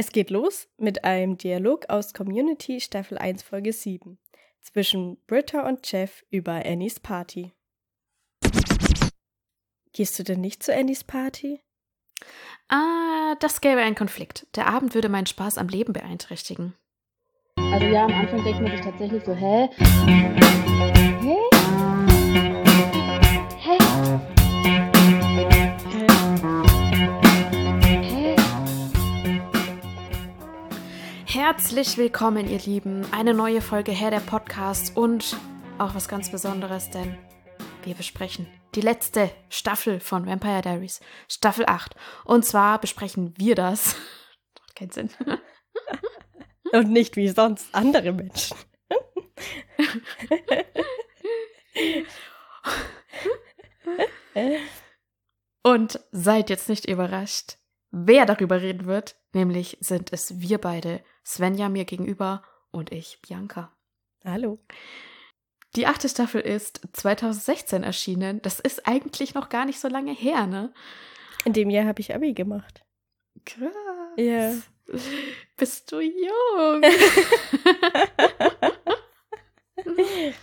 Es geht los mit einem Dialog aus Community Staffel 1 Folge 7 zwischen Britta und Jeff über Annies Party. Gehst du denn nicht zu Annies Party? Ah, das gäbe einen Konflikt. Der Abend würde meinen Spaß am Leben beeinträchtigen. Also ja, am Anfang denkt man sich tatsächlich so, hä? Hä? Herzlich willkommen, ihr Lieben. Eine neue Folge Herr der Podcast und auch was ganz Besonderes, denn wir besprechen die letzte Staffel von Vampire Diaries, Staffel 8. Und zwar besprechen wir das. Macht keinen Sinn. Und nicht wie sonst andere Menschen. Und seid jetzt nicht überrascht, wer darüber reden wird. Nämlich sind es wir beide, Svenja mir gegenüber und ich, Bianca. Hallo. Die achte Staffel ist 2016 erschienen. Das ist eigentlich noch gar nicht so lange her, ne? In dem Jahr habe ich Abi gemacht. Krass. Ja. Bist du jung?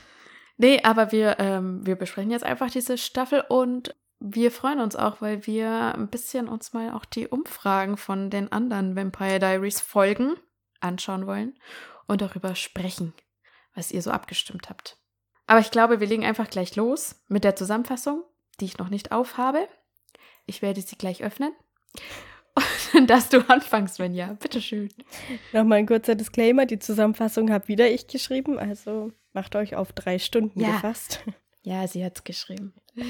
nee, aber wir, ähm, wir besprechen jetzt einfach diese Staffel und wir freuen uns auch, weil wir ein bisschen uns mal auch die Umfragen von den anderen Vampire Diaries Folgen anschauen wollen und darüber sprechen, was ihr so abgestimmt habt. Aber ich glaube, wir legen einfach gleich los mit der Zusammenfassung, die ich noch nicht aufhabe. Ich werde sie gleich öffnen. Und dass du anfängst, Svenja. Bitteschön. Nochmal ein kurzer Disclaimer: Die Zusammenfassung habe wieder ich geschrieben, also macht euch auf drei Stunden Ja. gefasst. Ja, sie hat's geschrieben.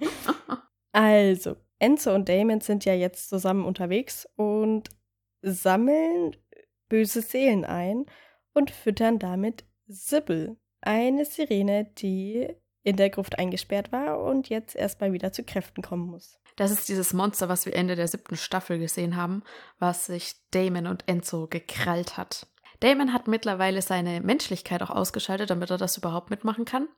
Also, Enzo und Damon sind ja jetzt zusammen unterwegs und sammeln böse Seelen ein und füttern damit Sybil, eine Sirene, die in der Gruft eingesperrt war und jetzt erstmal wieder zu Kräften kommen muss. Das ist dieses Monster, was wir Ende der siebten Staffel gesehen haben, was sich Damon und Enzo gekrallt hat. Damon hat mittlerweile seine Menschlichkeit auch ausgeschaltet, damit er das überhaupt mitmachen kann.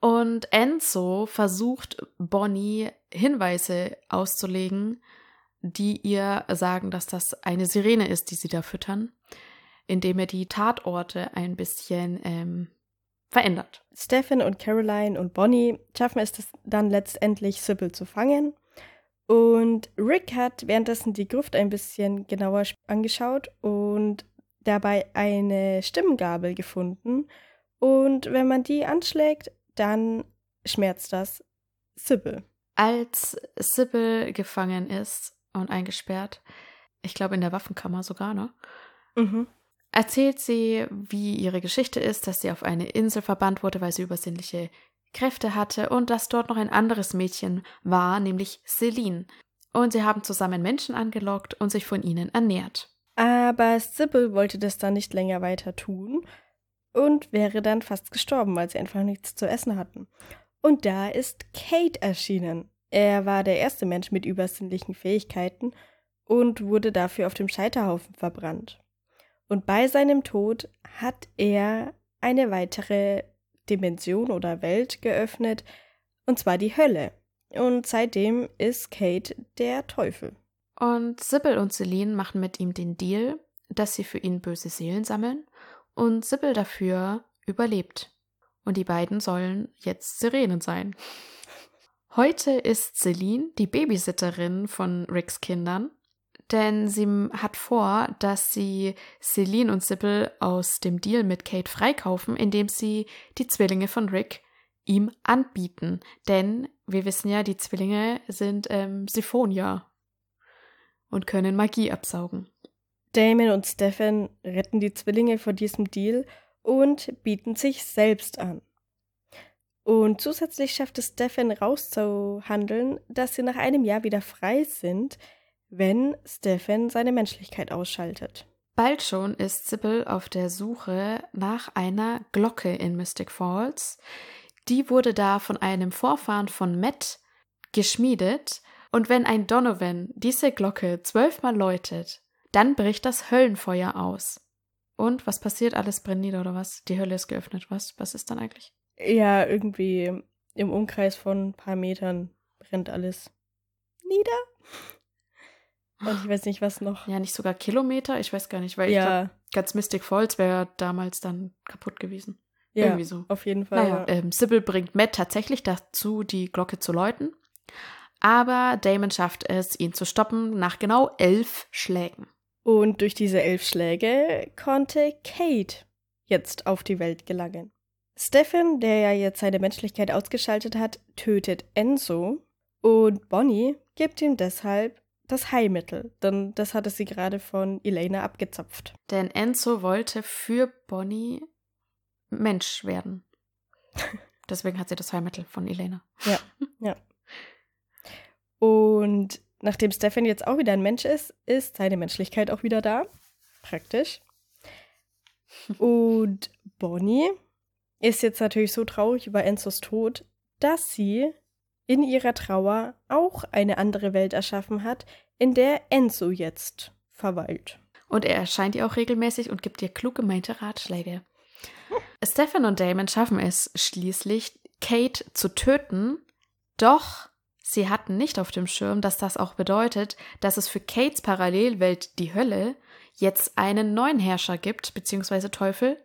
Und Enzo versucht Bonnie Hinweise auszulegen, die ihr sagen, dass das eine Sirene ist, die sie da füttern, indem er die Tatorte ein bisschen ähm, verändert. Stephen und Caroline und Bonnie schaffen es dann letztendlich, Sybil zu fangen. Und Rick hat währenddessen die Gruft ein bisschen genauer angeschaut und dabei eine Stimmgabel gefunden. Und wenn man die anschlägt, dann schmerzt das Sybil. Als Sybil gefangen ist und eingesperrt, ich glaube in der Waffenkammer sogar, ne? Mhm. erzählt sie, wie ihre Geschichte ist, dass sie auf eine Insel verbannt wurde, weil sie übersinnliche Kräfte hatte und dass dort noch ein anderes Mädchen war, nämlich Celine. Und sie haben zusammen Menschen angelockt und sich von ihnen ernährt. Aber Sybil wollte das dann nicht länger weiter tun und wäre dann fast gestorben, weil sie einfach nichts zu essen hatten. Und da ist Kate erschienen. Er war der erste Mensch mit übersinnlichen Fähigkeiten und wurde dafür auf dem Scheiterhaufen verbrannt. Und bei seinem Tod hat er eine weitere Dimension oder Welt geöffnet, und zwar die Hölle. Und seitdem ist Kate der Teufel. Und Sybil und Celine machen mit ihm den Deal, dass sie für ihn böse Seelen sammeln und Sybil dafür überlebt. Und die beiden sollen jetzt Sirenen sein. Heute ist Celine die Babysitterin von Ricks Kindern, denn sie hat vor, dass sie Celine und Sybil aus dem Deal mit Kate freikaufen, indem sie die Zwillinge von Rick ihm anbieten. Denn wir wissen ja, die Zwillinge sind ähm, Siphonier und können Magie absaugen. Damon und Stefan retten die Zwillinge vor diesem Deal und bieten sich selbst an. Und zusätzlich schafft es Stefan rauszuhandeln, dass sie nach einem Jahr wieder frei sind, wenn Stefan seine Menschlichkeit ausschaltet. Bald schon ist Sybil auf der Suche nach einer Glocke in Mystic Falls. Die wurde da von einem Vorfahren von Matt geschmiedet. Und wenn ein Donovan diese Glocke zwölfmal läutet, dann bricht das Höllenfeuer aus. Und was passiert? Alles brennt nieder oder was? Die Hölle ist geöffnet. Was? Was ist dann eigentlich? Ja, irgendwie im Umkreis von ein paar Metern brennt alles nieder. Und ich weiß nicht, was noch. Ja, nicht sogar Kilometer, ich weiß gar nicht, weil ich Ja, glaube, ganz Mystic Falls wäre damals dann kaputt gewesen. ja, irgendwie so. auf jeden Fall. Naja, ja. ähm, Sybil bringt Matt tatsächlich dazu, die Glocke zu läuten. Aber Damon schafft es, ihn zu stoppen nach genau elf Schlägen. Und durch diese elf Schläge konnte Kate jetzt auf die Welt gelangen. Stefan, der ja jetzt seine Menschlichkeit ausgeschaltet hat, tötet Enzo und Bonnie gibt ihm deshalb das Heilmittel, denn das hatte sie gerade von Elena abgezapft. Denn Enzo wollte für Bonnie Mensch werden. Deswegen hat sie das Heilmittel von Elena. Und nachdem Stefan jetzt auch wieder ein Mensch ist, ist seine Menschlichkeit auch wieder da. Praktisch. Und Bonnie ist jetzt natürlich so traurig über Enzos Tod, dass sie in ihrer Trauer auch eine andere Welt erschaffen hat, in der Enzo jetzt verweilt. Und er erscheint ihr auch regelmäßig und gibt ihr klug gemeinte Ratschläge. Stefan und Damon schaffen es schließlich, Kate zu töten, doch sie hatten nicht auf dem Schirm, dass das auch bedeutet, dass es für Kates Parallelwelt, die Hölle, jetzt einen neuen Herrscher gibt, beziehungsweise Teufel.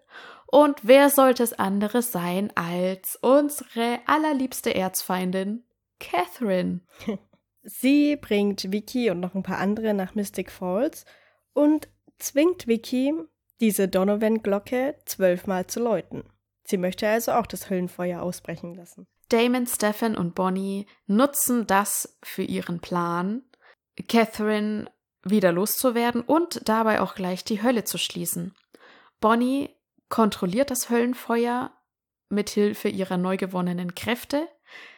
Und wer sollte es anderes sein als unsere allerliebste Erzfeindin, Catherine? Sie bringt Vicky und noch ein paar andere nach Mystic Falls und zwingt Vicky, diese Donovan-Glocke zwölfmal zu läuten. Sie möchte also auch das Höllenfeuer ausbrechen lassen. Damon, Stefan und Bonnie nutzen das für ihren Plan, Catherine wieder loszuwerden und dabei auch gleich die Hölle zu schließen. Bonnie kontrolliert das Höllenfeuer mit Hilfe ihrer neu gewonnenen Kräfte,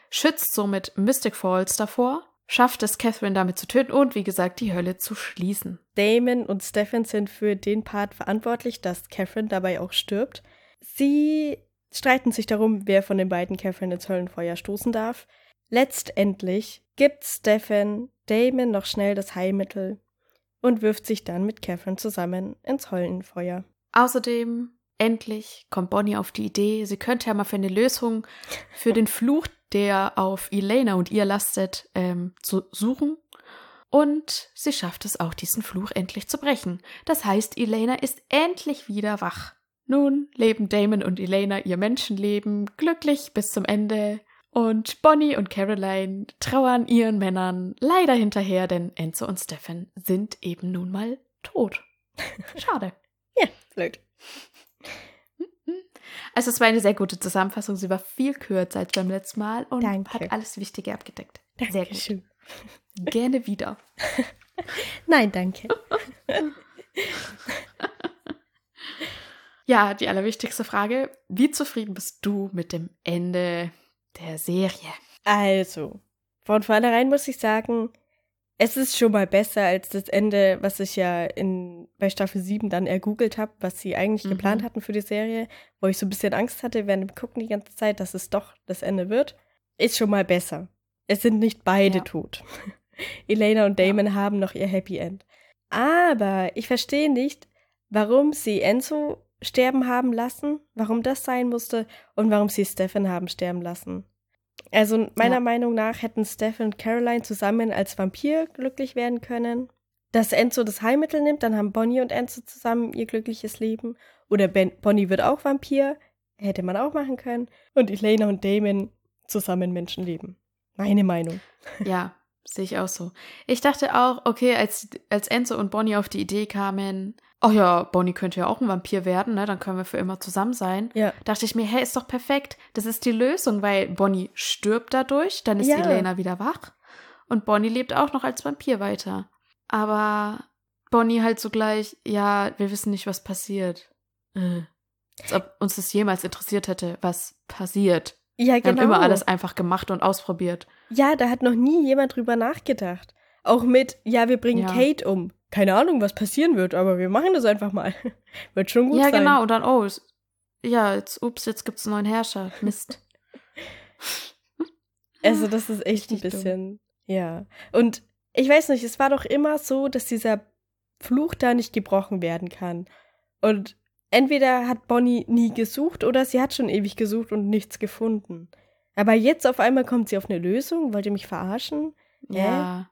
schützt somit Mystic Falls davor, schafft es, Catherine damit zu töten und wie gesagt die Hölle zu schließen. Damon und Stefan sind für den Part verantwortlich, dass Catherine dabei auch stirbt. Sie streiten sich darum, wer von den beiden Catherine ins Höllenfeuer stoßen darf. Letztendlich gibt Stefan Damon noch schnell das Heilmittel und wirft sich dann mit Catherine zusammen ins Höllenfeuer. Außerdem, endlich kommt Bonnie auf die Idee, sie könnte ja mal für eine Lösung für den Fluch, der auf Elena und ihr lastet, ähm, zu suchen. Und sie schafft es auch, diesen Fluch endlich zu brechen. Das heißt, Elena ist endlich wieder wach. Nun leben Damon und Elena ihr Menschenleben glücklich bis zum Ende. Und Bonnie und Caroline trauern ihren Männern leider hinterher, denn Enzo und Stefan sind eben nun mal tot. Schade. Ja, blöd. Also es war eine sehr gute Zusammenfassung. Sie war viel kürzer als beim letzten Mal und Danke. hat alles Wichtige abgedeckt. Sehr gut. Dankeschön. Gerne wieder. Nein, danke. Ja, die allerwichtigste Frage. Wie zufrieden bist du mit dem Ende der Serie? Also, von vornherein muss ich sagen, es ist schon mal besser als das Ende, was ich ja in, bei Staffel 7 dann ergoogelt habe, was sie eigentlich Mhm. geplant hatten für die Serie, wo ich so ein bisschen Angst hatte während dem Gucken die ganze Zeit, dass es doch das Ende wird. Ist schon mal besser. Es sind nicht beide Ja. tot. Elena und Damon haben noch ihr Happy End. Aber ich verstehe nicht, warum sie Enzo sterben haben lassen, warum das sein musste und warum sie Stefan haben sterben lassen. Also meiner Ja. Meinung nach hätten Stefan und Caroline zusammen als Vampir glücklich werden können. Dass Enzo das Heilmittel nimmt, dann haben Bonnie und Enzo zusammen ihr glückliches Leben. Oder ben Bonnie wird auch Vampir, hätte man auch machen können. Und Elena und Damon zusammen Menschenleben. Meine Meinung. Ja, sehe ich auch so. Ich dachte auch, okay, als, als Enzo und Bonnie auf die Idee kamen, oh ja, Bonnie könnte ja auch ein Vampir werden, ne? Dann können wir für immer zusammen sein. Ja. Dachte ich mir, hey, ist doch perfekt. Das ist die Lösung, weil Bonnie stirbt dadurch, dann ist Ja. Elena wieder wach und Bonnie lebt auch noch als Vampir weiter. Aber Bonnie halt so gleich, ja, wir wissen nicht, was passiert. Äh. Als ob uns das jemals interessiert hätte, was passiert. Ja, Wir genau. haben immer alles einfach gemacht und ausprobiert. Ja, da hat noch nie jemand drüber nachgedacht. Auch mit, ja, wir bringen Ja. Kate um. Keine Ahnung, was passieren wird, aber wir machen das einfach mal. wird schon gut ja, sein. genau. Und dann, oh, es, ja, jetzt, ups, jetzt gibt's einen neuen Herrscher. Mist. Also, das ist echt ein Richtig dumm. bisschen. Ja. Und ich weiß nicht, es war doch immer so, dass dieser Fluch da nicht gebrochen werden kann. Und entweder hat Bonnie nie gesucht oder sie hat schon ewig gesucht und nichts gefunden. Aber jetzt auf einmal kommt sie auf eine Lösung. Wollt ihr mich verarschen? Hä? Ja.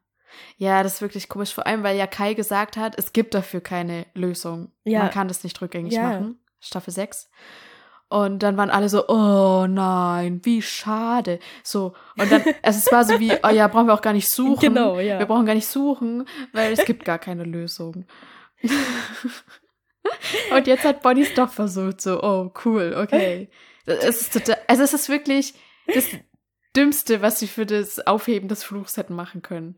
Ja, das ist wirklich komisch, vor allem, weil ja Kai gesagt hat, es gibt dafür keine Lösung. Ja. Man kann das nicht rückgängig Ja. machen. Staffel 6. Und dann waren alle so, oh nein, wie schade. So, und dann, also es war so wie, oh ja, brauchen wir auch gar nicht suchen. Genau, ja. Wir brauchen gar nicht suchen, weil es gibt gar keine Lösung. und jetzt hat Bonnie es doch versucht, so, oh, cool, okay. Es ist total, also es ist wirklich das Dümmste, was sie für das Aufheben des Fluchs hätten machen können.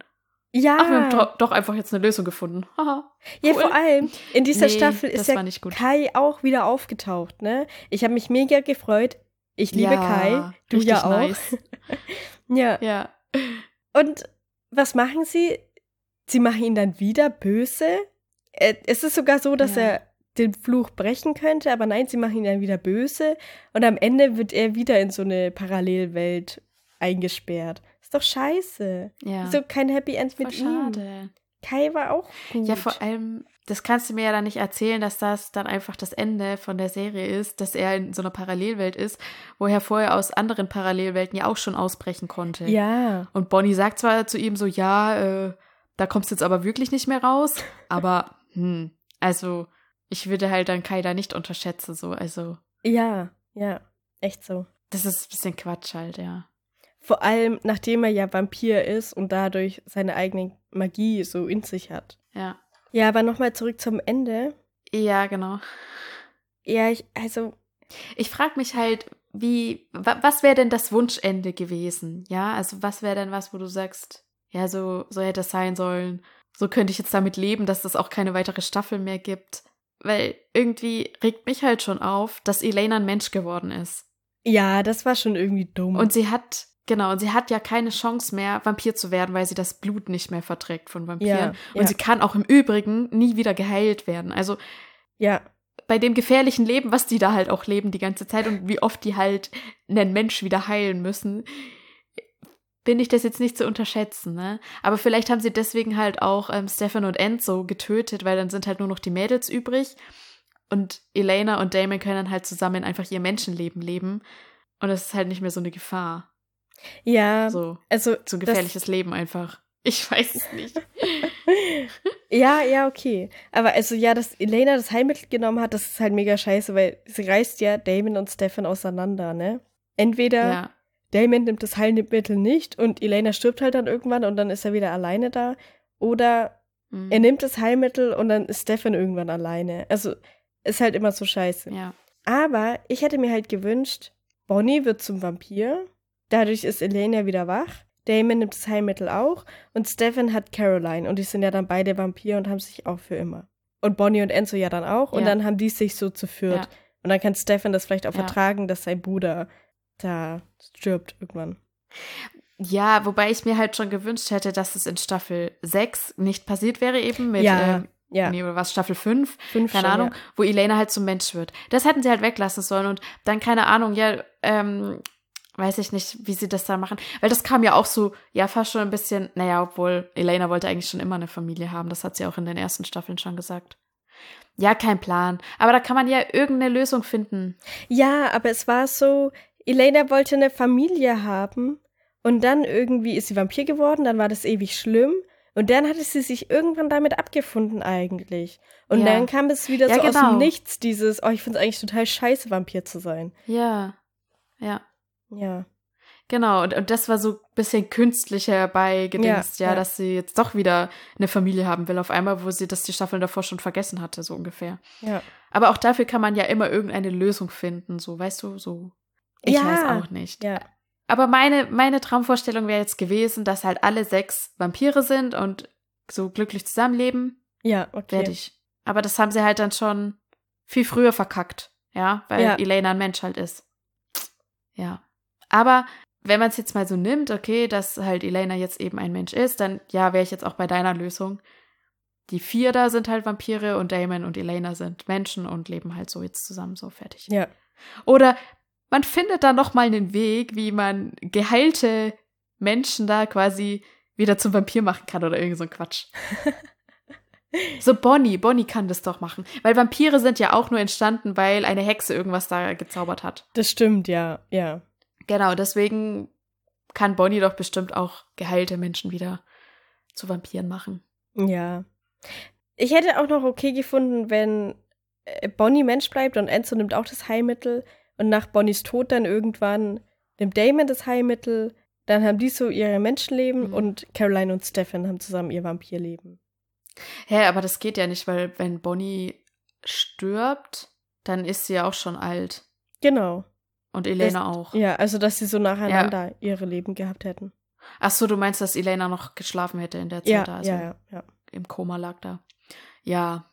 Ja, Ach, wir haben do doch einfach jetzt eine Lösung gefunden. Haha. ja cool. vor allem in dieser Nee, Staffel ist ja war nicht gut. Kai auch wieder aufgetaucht, ne? Ich habe mich mega gefreut. Ich liebe Ja, Kai, du ja auch. nice. Ja. Ja. Und was machen sie? Sie machen ihn dann wieder böse. Äh, Es ist sogar so, dass Ja. er den Fluch brechen könnte, aber nein, sie machen ihn dann wieder böse. Und am Ende wird er wieder in so eine Parallelwelt eingesperrt. Ist doch scheiße. Ja. So kein Happy End Voll mit ihm. schade. Kai war auch gut. Ja, vor allem, das kannst du mir ja dann nicht erzählen, dass das dann einfach das Ende von der Serie ist, dass er in so einer Parallelwelt ist, wo er vorher aus anderen Parallelwelten ja auch schon ausbrechen konnte. Ja. Und Bonnie sagt zwar zu ihm so, ja, äh, da kommst du jetzt aber wirklich nicht mehr raus, aber, hm, also, ich würde halt dann Kai da nicht unterschätzen, so, also, Ja, ja. Echt so. das ist ein bisschen Quatsch halt, ja. Vor allem, nachdem er ja Vampir ist und dadurch seine eigene Magie so in sich hat. Ja. Ja, aber nochmal zurück zum Ende. Ja, genau. Ja, ich, also, Ich frage mich halt, wie, wa, was wäre denn das Wunschende gewesen? Ja, also was wäre denn was, wo du sagst, ja, so, so hätte es sein sollen. So könnte ich jetzt damit leben, dass es auch keine weitere Staffel mehr gibt. Weil irgendwie regt mich halt schon auf, dass Elena ein Mensch geworden ist. ja, das war schon irgendwie dumm. Und sie hat, genau, und sie hat ja keine Chance mehr, Vampir zu werden, weil sie das Blut nicht mehr verträgt von Vampiren. Ja, und ja. sie kann auch im Übrigen nie wieder geheilt werden. Also ja, bei dem gefährlichen Leben, was die da halt auch leben die ganze Zeit und wie oft die halt einen Mensch wieder heilen müssen, bin ich das jetzt nicht zu unterschätzen, ne? Aber vielleicht haben sie deswegen halt auch ähm, Stefan und Enzo getötet, weil dann sind halt nur noch die Mädels übrig und Elena und Damon können dann halt zusammen einfach ihr Menschenleben leben und es ist halt nicht mehr so eine Gefahr. ja, So, also, so ein gefährliches Leben einfach. Ich weiß es nicht. ja, ja, okay. Aber also, ja, dass Elena das Heilmittel genommen hat, das ist halt mega scheiße, weil sie reißt ja Damon und Stefan auseinander, ne? Entweder ja, Damon nimmt das Heilmittel nicht und Elena stirbt halt dann irgendwann und dann ist er wieder alleine da. Oder mhm. er nimmt das Heilmittel und dann ist Stefan irgendwann alleine. Also, ist halt immer so scheiße. ja, Aber ich hätte mir halt gewünscht, Bonnie wird zum Vampir. Dadurch ist Elena wieder wach. Damon nimmt das Heilmittel auch. Und Stefan hat Caroline. Und die sind ja dann beide Vampir und haben sich auch für immer. Und Bonnie und Enzo ja dann auch. Und Ja. dann haben die sich so zu viert. Ja. Und dann kann Stefan das vielleicht auch vertragen, dass sein Bruder da stirbt irgendwann. Ja, wobei ich mir halt schon gewünscht hätte, dass es in Staffel 6 nicht passiert wäre, eben mit, Ja, ähm, Ja, nee, oder was, Staffel 5, fünf keine schon, Ahnung, Ja. wo Elena halt zum Mensch wird. Das hätten sie halt weglassen sollen und dann, keine Ahnung, ja, ähm, weiß ich nicht, wie sie das da machen. Weil das kam ja auch so, ja, fast schon ein bisschen, naja, obwohl Elena wollte eigentlich schon immer eine Familie haben, das hat sie auch in den ersten Staffeln schon gesagt. Ja, kein Plan. Aber da kann man ja irgendeine Lösung finden. Ja, aber es war so, Elena wollte eine Familie haben und dann irgendwie ist sie Vampir geworden, dann war das ewig schlimm und dann hatte sie sich irgendwann damit abgefunden eigentlich. Und Ja. dann kam es wieder Ja, so aus genau. dem Nichts, dieses, oh, ich finde es eigentlich total scheiße, Vampir zu sein. Ja. Ja. Ja. Genau, und, und das war so ein bisschen künstlicher bei gedingst, ja, Ja, ja. dass sie jetzt doch wieder eine Familie haben will auf einmal, wo sie das die Staffeln davor schon vergessen hatte, so ungefähr. Ja. Aber auch dafür kann man ja immer irgendeine Lösung finden, so, weißt du, so. Ich Ja, weiß auch nicht. Ja. Aber meine, meine Traumvorstellung wäre jetzt gewesen, dass halt alle sechs Vampire sind und so glücklich zusammenleben. Ja, okay. Fertig. Aber das haben sie halt dann schon viel früher verkackt, ja, weil Ja. Elena ein Mensch halt ist. Ja. Aber wenn man es jetzt mal so nimmt, okay, dass halt Elena jetzt eben ein Mensch ist, dann ja, wäre ich jetzt auch bei deiner Lösung. Die vier da sind halt Vampire und Damon und Elena sind Menschen und leben halt so jetzt zusammen, so fertig. Ja. Oder man findet da noch mal einen Weg, wie man geheilte Menschen da quasi wieder zum Vampir machen kann oder irgend so ein Quatsch. so Bonnie, Bonnie kann das doch machen. Weil Vampire sind ja auch nur entstanden, weil eine Hexe irgendwas da gezaubert hat. Das stimmt, ja, ja. Genau, deswegen kann Bonnie doch bestimmt auch geheilte Menschen wieder zu Vampiren machen. Ja. Ich hätte auch noch okay gefunden, wenn äh, Bonnie Mensch bleibt und Enzo nimmt auch das Heilmittel und nach Bonnies Tod dann irgendwann nimmt Damon das Heilmittel, dann haben die so ihre Menschenleben Mhm. und Caroline und Stefan haben zusammen ihr Vampirleben. Hä, aber das geht ja nicht, weil wenn Bonnie stirbt, dann ist sie ja auch schon alt. Genau. Und Elena auch. Ja, also dass sie so nacheinander ihre Leben gehabt hätten. Ach so, du meinst, dass Elena noch geschlafen hätte in der Zeit, Ja, also ja, ja, ja. im Koma lag da. Ja.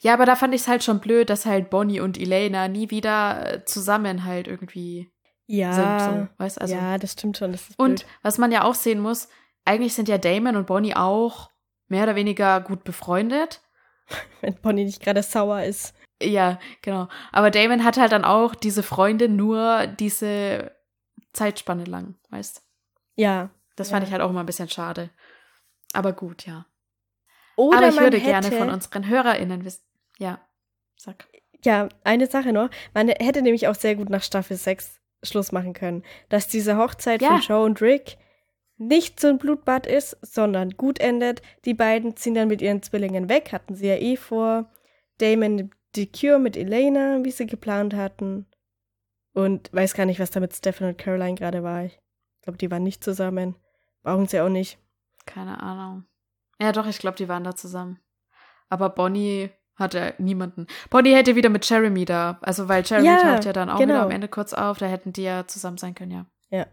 Ja, aber da fand ich es halt schon blöd, dass halt Bonnie und Elena nie wieder äh, zusammen halt irgendwie Ja, sind. So, weißt also. ja, das stimmt schon. Das Und was man ja auch sehen muss, eigentlich sind ja Damon und Bonnie auch mehr oder weniger gut befreundet. wenn Bonnie nicht gerade sauer ist. Ja, genau. Aber Damon hat halt dann auch diese Freundin nur diese Zeitspanne lang, weißt Ja. Das Ja. fand ich halt auch immer ein bisschen schade. Aber gut, ja. Oder Aber ich würde hätte, gerne von unseren HörerInnen wissen. Ja, sag. Ja, eine Sache noch. Man hätte nämlich auch sehr gut nach Staffel 6 Schluss machen können. Dass diese Hochzeit Ja. von Joe und Rick nicht so ein Blutbad ist, sondern gut endet. Die beiden ziehen dann mit ihren Zwillingen weg, hatten sie ja eh vor. Damon nimmt die Cure mit Elena, wie sie geplant hatten. Und weiß gar nicht, was da mit Stefan und Caroline gerade war. Ich glaube, die waren nicht zusammen. Brauchen sie auch nicht. Keine Ahnung. Ja, doch, ich glaube, die waren da zusammen. Aber Bonnie hatte niemanden. Bonnie hätte wieder mit Jeremy da. Also, weil Jeremy Ja, taucht ja dann auch wieder genau. am Ende kurz auf. Da hätten die ja zusammen sein können, ja. Ja.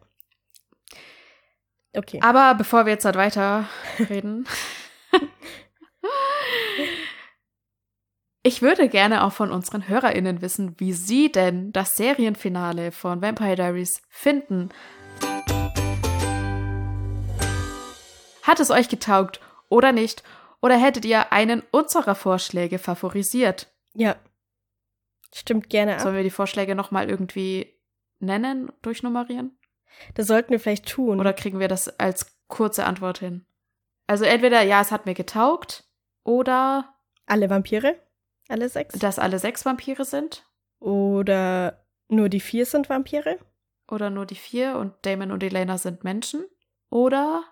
Okay. Aber bevor wir jetzt halt weiter reden. ich würde gerne auch von unseren HörerInnen wissen, wie sie denn das Serienfinale von Vampire Diaries finden. Hat es euch getaugt oder nicht? Oder hättet ihr einen unserer Vorschläge favorisiert? Ja. Stimmt gerne ab. Sollen wir die Vorschläge nochmal irgendwie nennen, durchnummerieren? Das sollten wir vielleicht tun. Oder kriegen wir das als kurze Antwort hin? Also entweder ja, es hat mir getaugt oder alle Vampire? Alle sechs? dass alle sechs Vampire sind Oder nur die vier sind Vampire? oder nur die vier und Damon und Elena sind Menschen oder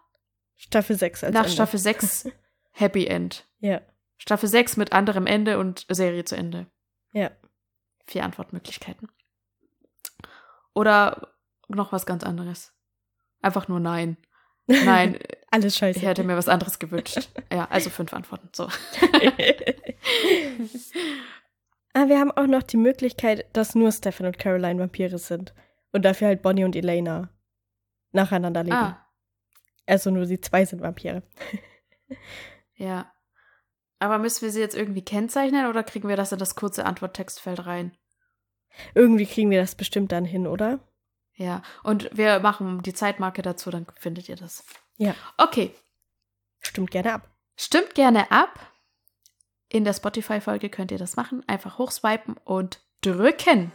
Staffel 6 als nach Ende. Staffel 6 Happy End. Ja, Staffel 6 mit anderem Ende und Serie zu Ende. ja. Vier Antwortmöglichkeiten. Oder noch was ganz anderes. Einfach nur nein. Nein, Alles scheiße. ich hätte mir was anderes gewünscht. Ja, also fünf Antworten. So. ah, wir haben auch noch die Möglichkeit, dass nur Stefan und Caroline Vampire sind. Und dafür halt Bonnie und Elena nacheinander leben. Ah, Also nur die zwei sind Vampire. ja. Aber müssen wir sie jetzt irgendwie kennzeichnen oder kriegen wir das in das kurze Antworttextfeld rein? Irgendwie kriegen wir das bestimmt dann hin, oder? Ja, und wir machen die Zeitmarke dazu, dann findet ihr das. Ja. Okay, Stimmt gerne ab. stimmt gerne ab. In der Spotify-Folge könnt ihr das machen. Einfach hochswipen und drücken.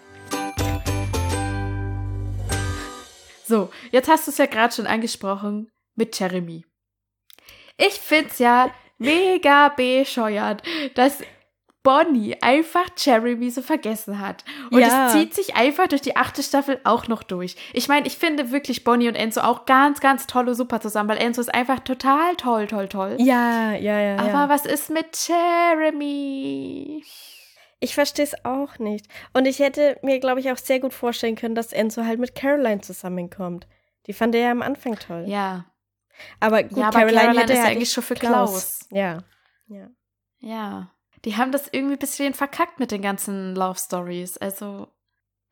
So, jetzt hast du es ja gerade schon angesprochen mit Jeremy. Ich find's ja mega bescheuert, dass Bonnie einfach Jeremy so vergessen hat. Und Ja. es zieht sich einfach durch die achte Staffel auch noch durch. Ich meine, ich finde wirklich Bonnie und Enzo auch ganz, ganz toll und super zusammen, weil Enzo ist einfach total toll, toll, toll. Ja, ja, ja. Aber ja. was ist mit Jeremy? Ich verstehe es auch nicht. Und ich hätte mir, glaube ich, auch sehr gut vorstellen können, dass Enzo halt mit Caroline zusammenkommt. Die fand er ja am Anfang toll. Ja. Aber gut, ja, aber Caroline, Caroline, hätte ist ja eigentlich schon für Klaus. Ja. Ja. Ja. Die haben das irgendwie ein bisschen verkackt mit den ganzen Love Stories. Also,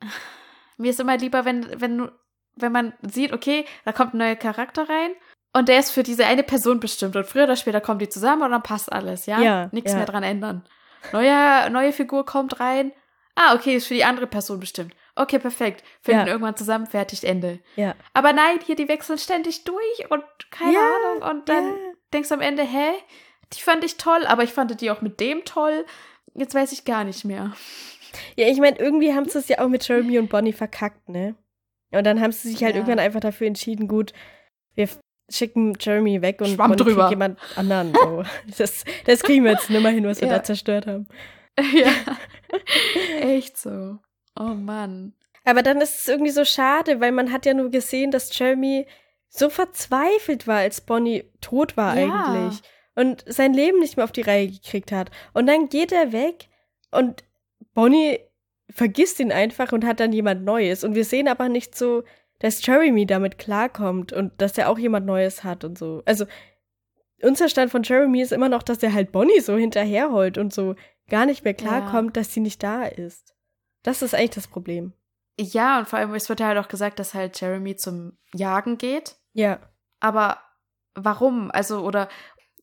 mir ist immer lieber, wenn, wenn, wenn man sieht, okay, da kommt ein neuer Charakter rein und der ist für diese eine Person bestimmt und früher oder später kommen die zusammen und dann passt alles, ja? Ja, Nichts ja. mehr dran ändern. Neuer, neue Figur kommt rein. Ah, okay, ist für die andere Person bestimmt. Okay, perfekt. Finden Ja. irgendwann zusammen, fertig, Ende. Ja. Aber nein, hier, die wechseln ständig durch und keine Ja, Ahnung. Und dann ja. denkst du am Ende, hä? Die fand ich toll, aber ich fand die auch mit dem toll. Jetzt weiß ich gar nicht mehr. Ja, ich meine, irgendwie haben sie es ja auch mit Jeremy und Bonnie verkackt, ne? Und dann haben sie sich halt irgendwann einfach dafür entschieden, gut, wir schicken Jeremy weg und Schwamm Bonnie drüber. jemand anderen. So. Das, das kriegen wir jetzt nimmer hin, was wir da zerstört haben. ja. Echt so. Oh Mann. Aber dann ist es irgendwie so schade, weil man hat ja nur gesehen, dass Jeremy so verzweifelt war, als Bonnie tot war Ja. eigentlich und sein Leben nicht mehr auf die Reihe gekriegt hat. Und dann geht er weg und Bonnie vergisst ihn einfach und hat dann jemand Neues. Und wir sehen aber nicht so, dass Jeremy damit klarkommt und dass er auch jemand Neues hat und so. Also unser Stand von Jeremy ist immer noch, dass er halt Bonnie so hinterherholt und so gar nicht mehr klarkommt, dass sie nicht da ist. Das ist eigentlich das Problem. Ja, und vor allem, es wird ja halt auch gesagt, dass halt Jeremy zum Jagen geht. Ja. Aber warum? Also, oder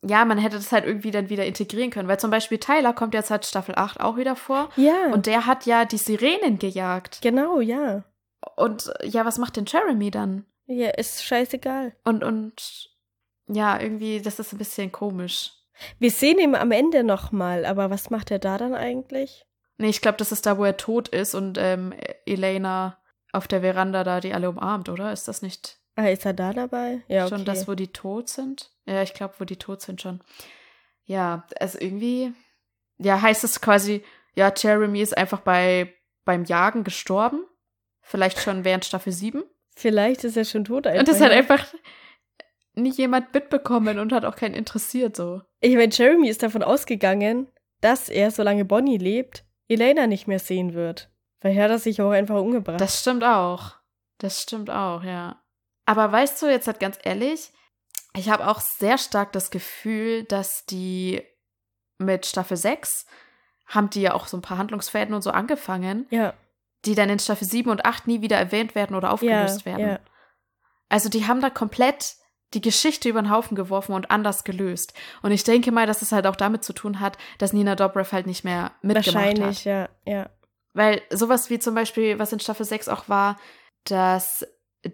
ja, man hätte das halt irgendwie dann wieder integrieren können. Weil zum Beispiel Tyler kommt jetzt halt Staffel 8 auch wieder vor. Ja. Und der hat ja die Sirenen gejagt. genau, ja. Und ja, was macht denn Jeremy dann? Ja, ist scheißegal. Und, und ja, irgendwie, das ist ein bisschen komisch. Wir sehen ihn am Ende nochmal, aber was macht er da dann eigentlich? Nee, ich glaube, das ist da, wo er tot ist und ähm, Elena auf der Veranda da die alle umarmt, oder? Ist das nicht Ah, ist er da dabei? Ja, okay. schon das, wo die tot sind? Ja, ich glaube, wo die tot sind schon. Ja, also irgendwie, ja, heißt es quasi, ja, Jeremy ist einfach bei, beim Jagen gestorben. Vielleicht schon während Staffel 7. Vielleicht ist er schon tot einfach. Und das hat einfach nicht jemand mitbekommen und hat auch keinen interessiert, so. Ich meine, Jeremy ist davon ausgegangen, dass er, solange Bonnie lebt, Elena nicht mehr sehen wird. Vielleicht hat er sich auch einfach umgebracht. Das stimmt auch. Das stimmt auch, ja. Aber weißt du, jetzt halt ganz ehrlich, ich habe auch sehr stark das Gefühl, dass die mit Staffel 6 haben die ja auch so ein paar Handlungsfäden und so angefangen, ja, die dann in Staffel 7 und 8 nie wieder erwähnt werden oder ja, aufgelöst werden. ja. Also die haben da komplett die Geschichte über den Haufen geworfen und anders gelöst. Und ich denke mal, dass es halt auch damit zu tun hat, dass Nina Dobrev halt nicht mehr mitgemacht Wahrscheinlich, hat. ja, ja. Weil sowas wie zum Beispiel, was in Staffel 6 auch war, dass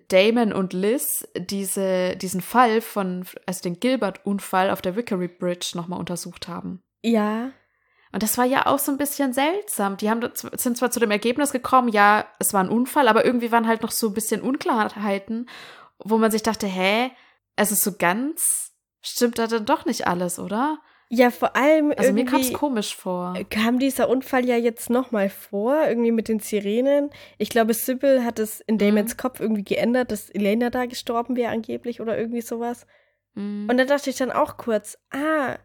Damon und Liz diese, diesen Fall von, also den Gilbert-Unfall auf der Vickery Bridge nochmal untersucht haben. Ja, Und das war ja auch so ein bisschen seltsam. Die haben, sind zwar zu dem Ergebnis gekommen, ja, es war ein Unfall, aber irgendwie waren halt noch so ein bisschen Unklarheiten, wo man sich dachte, hä, es ist so ganz, stimmt da dann doch nicht alles, oder? ja, vor allem Also mir kam es komisch vor. kam dieser Unfall ja jetzt nochmal vor, irgendwie mit den Sirenen. Ich glaube, Sybil hat es in Damons Kopf irgendwie geändert, dass Elena da gestorben wäre angeblich oder irgendwie sowas. Mhm. Und da dachte ich dann auch kurz, ah,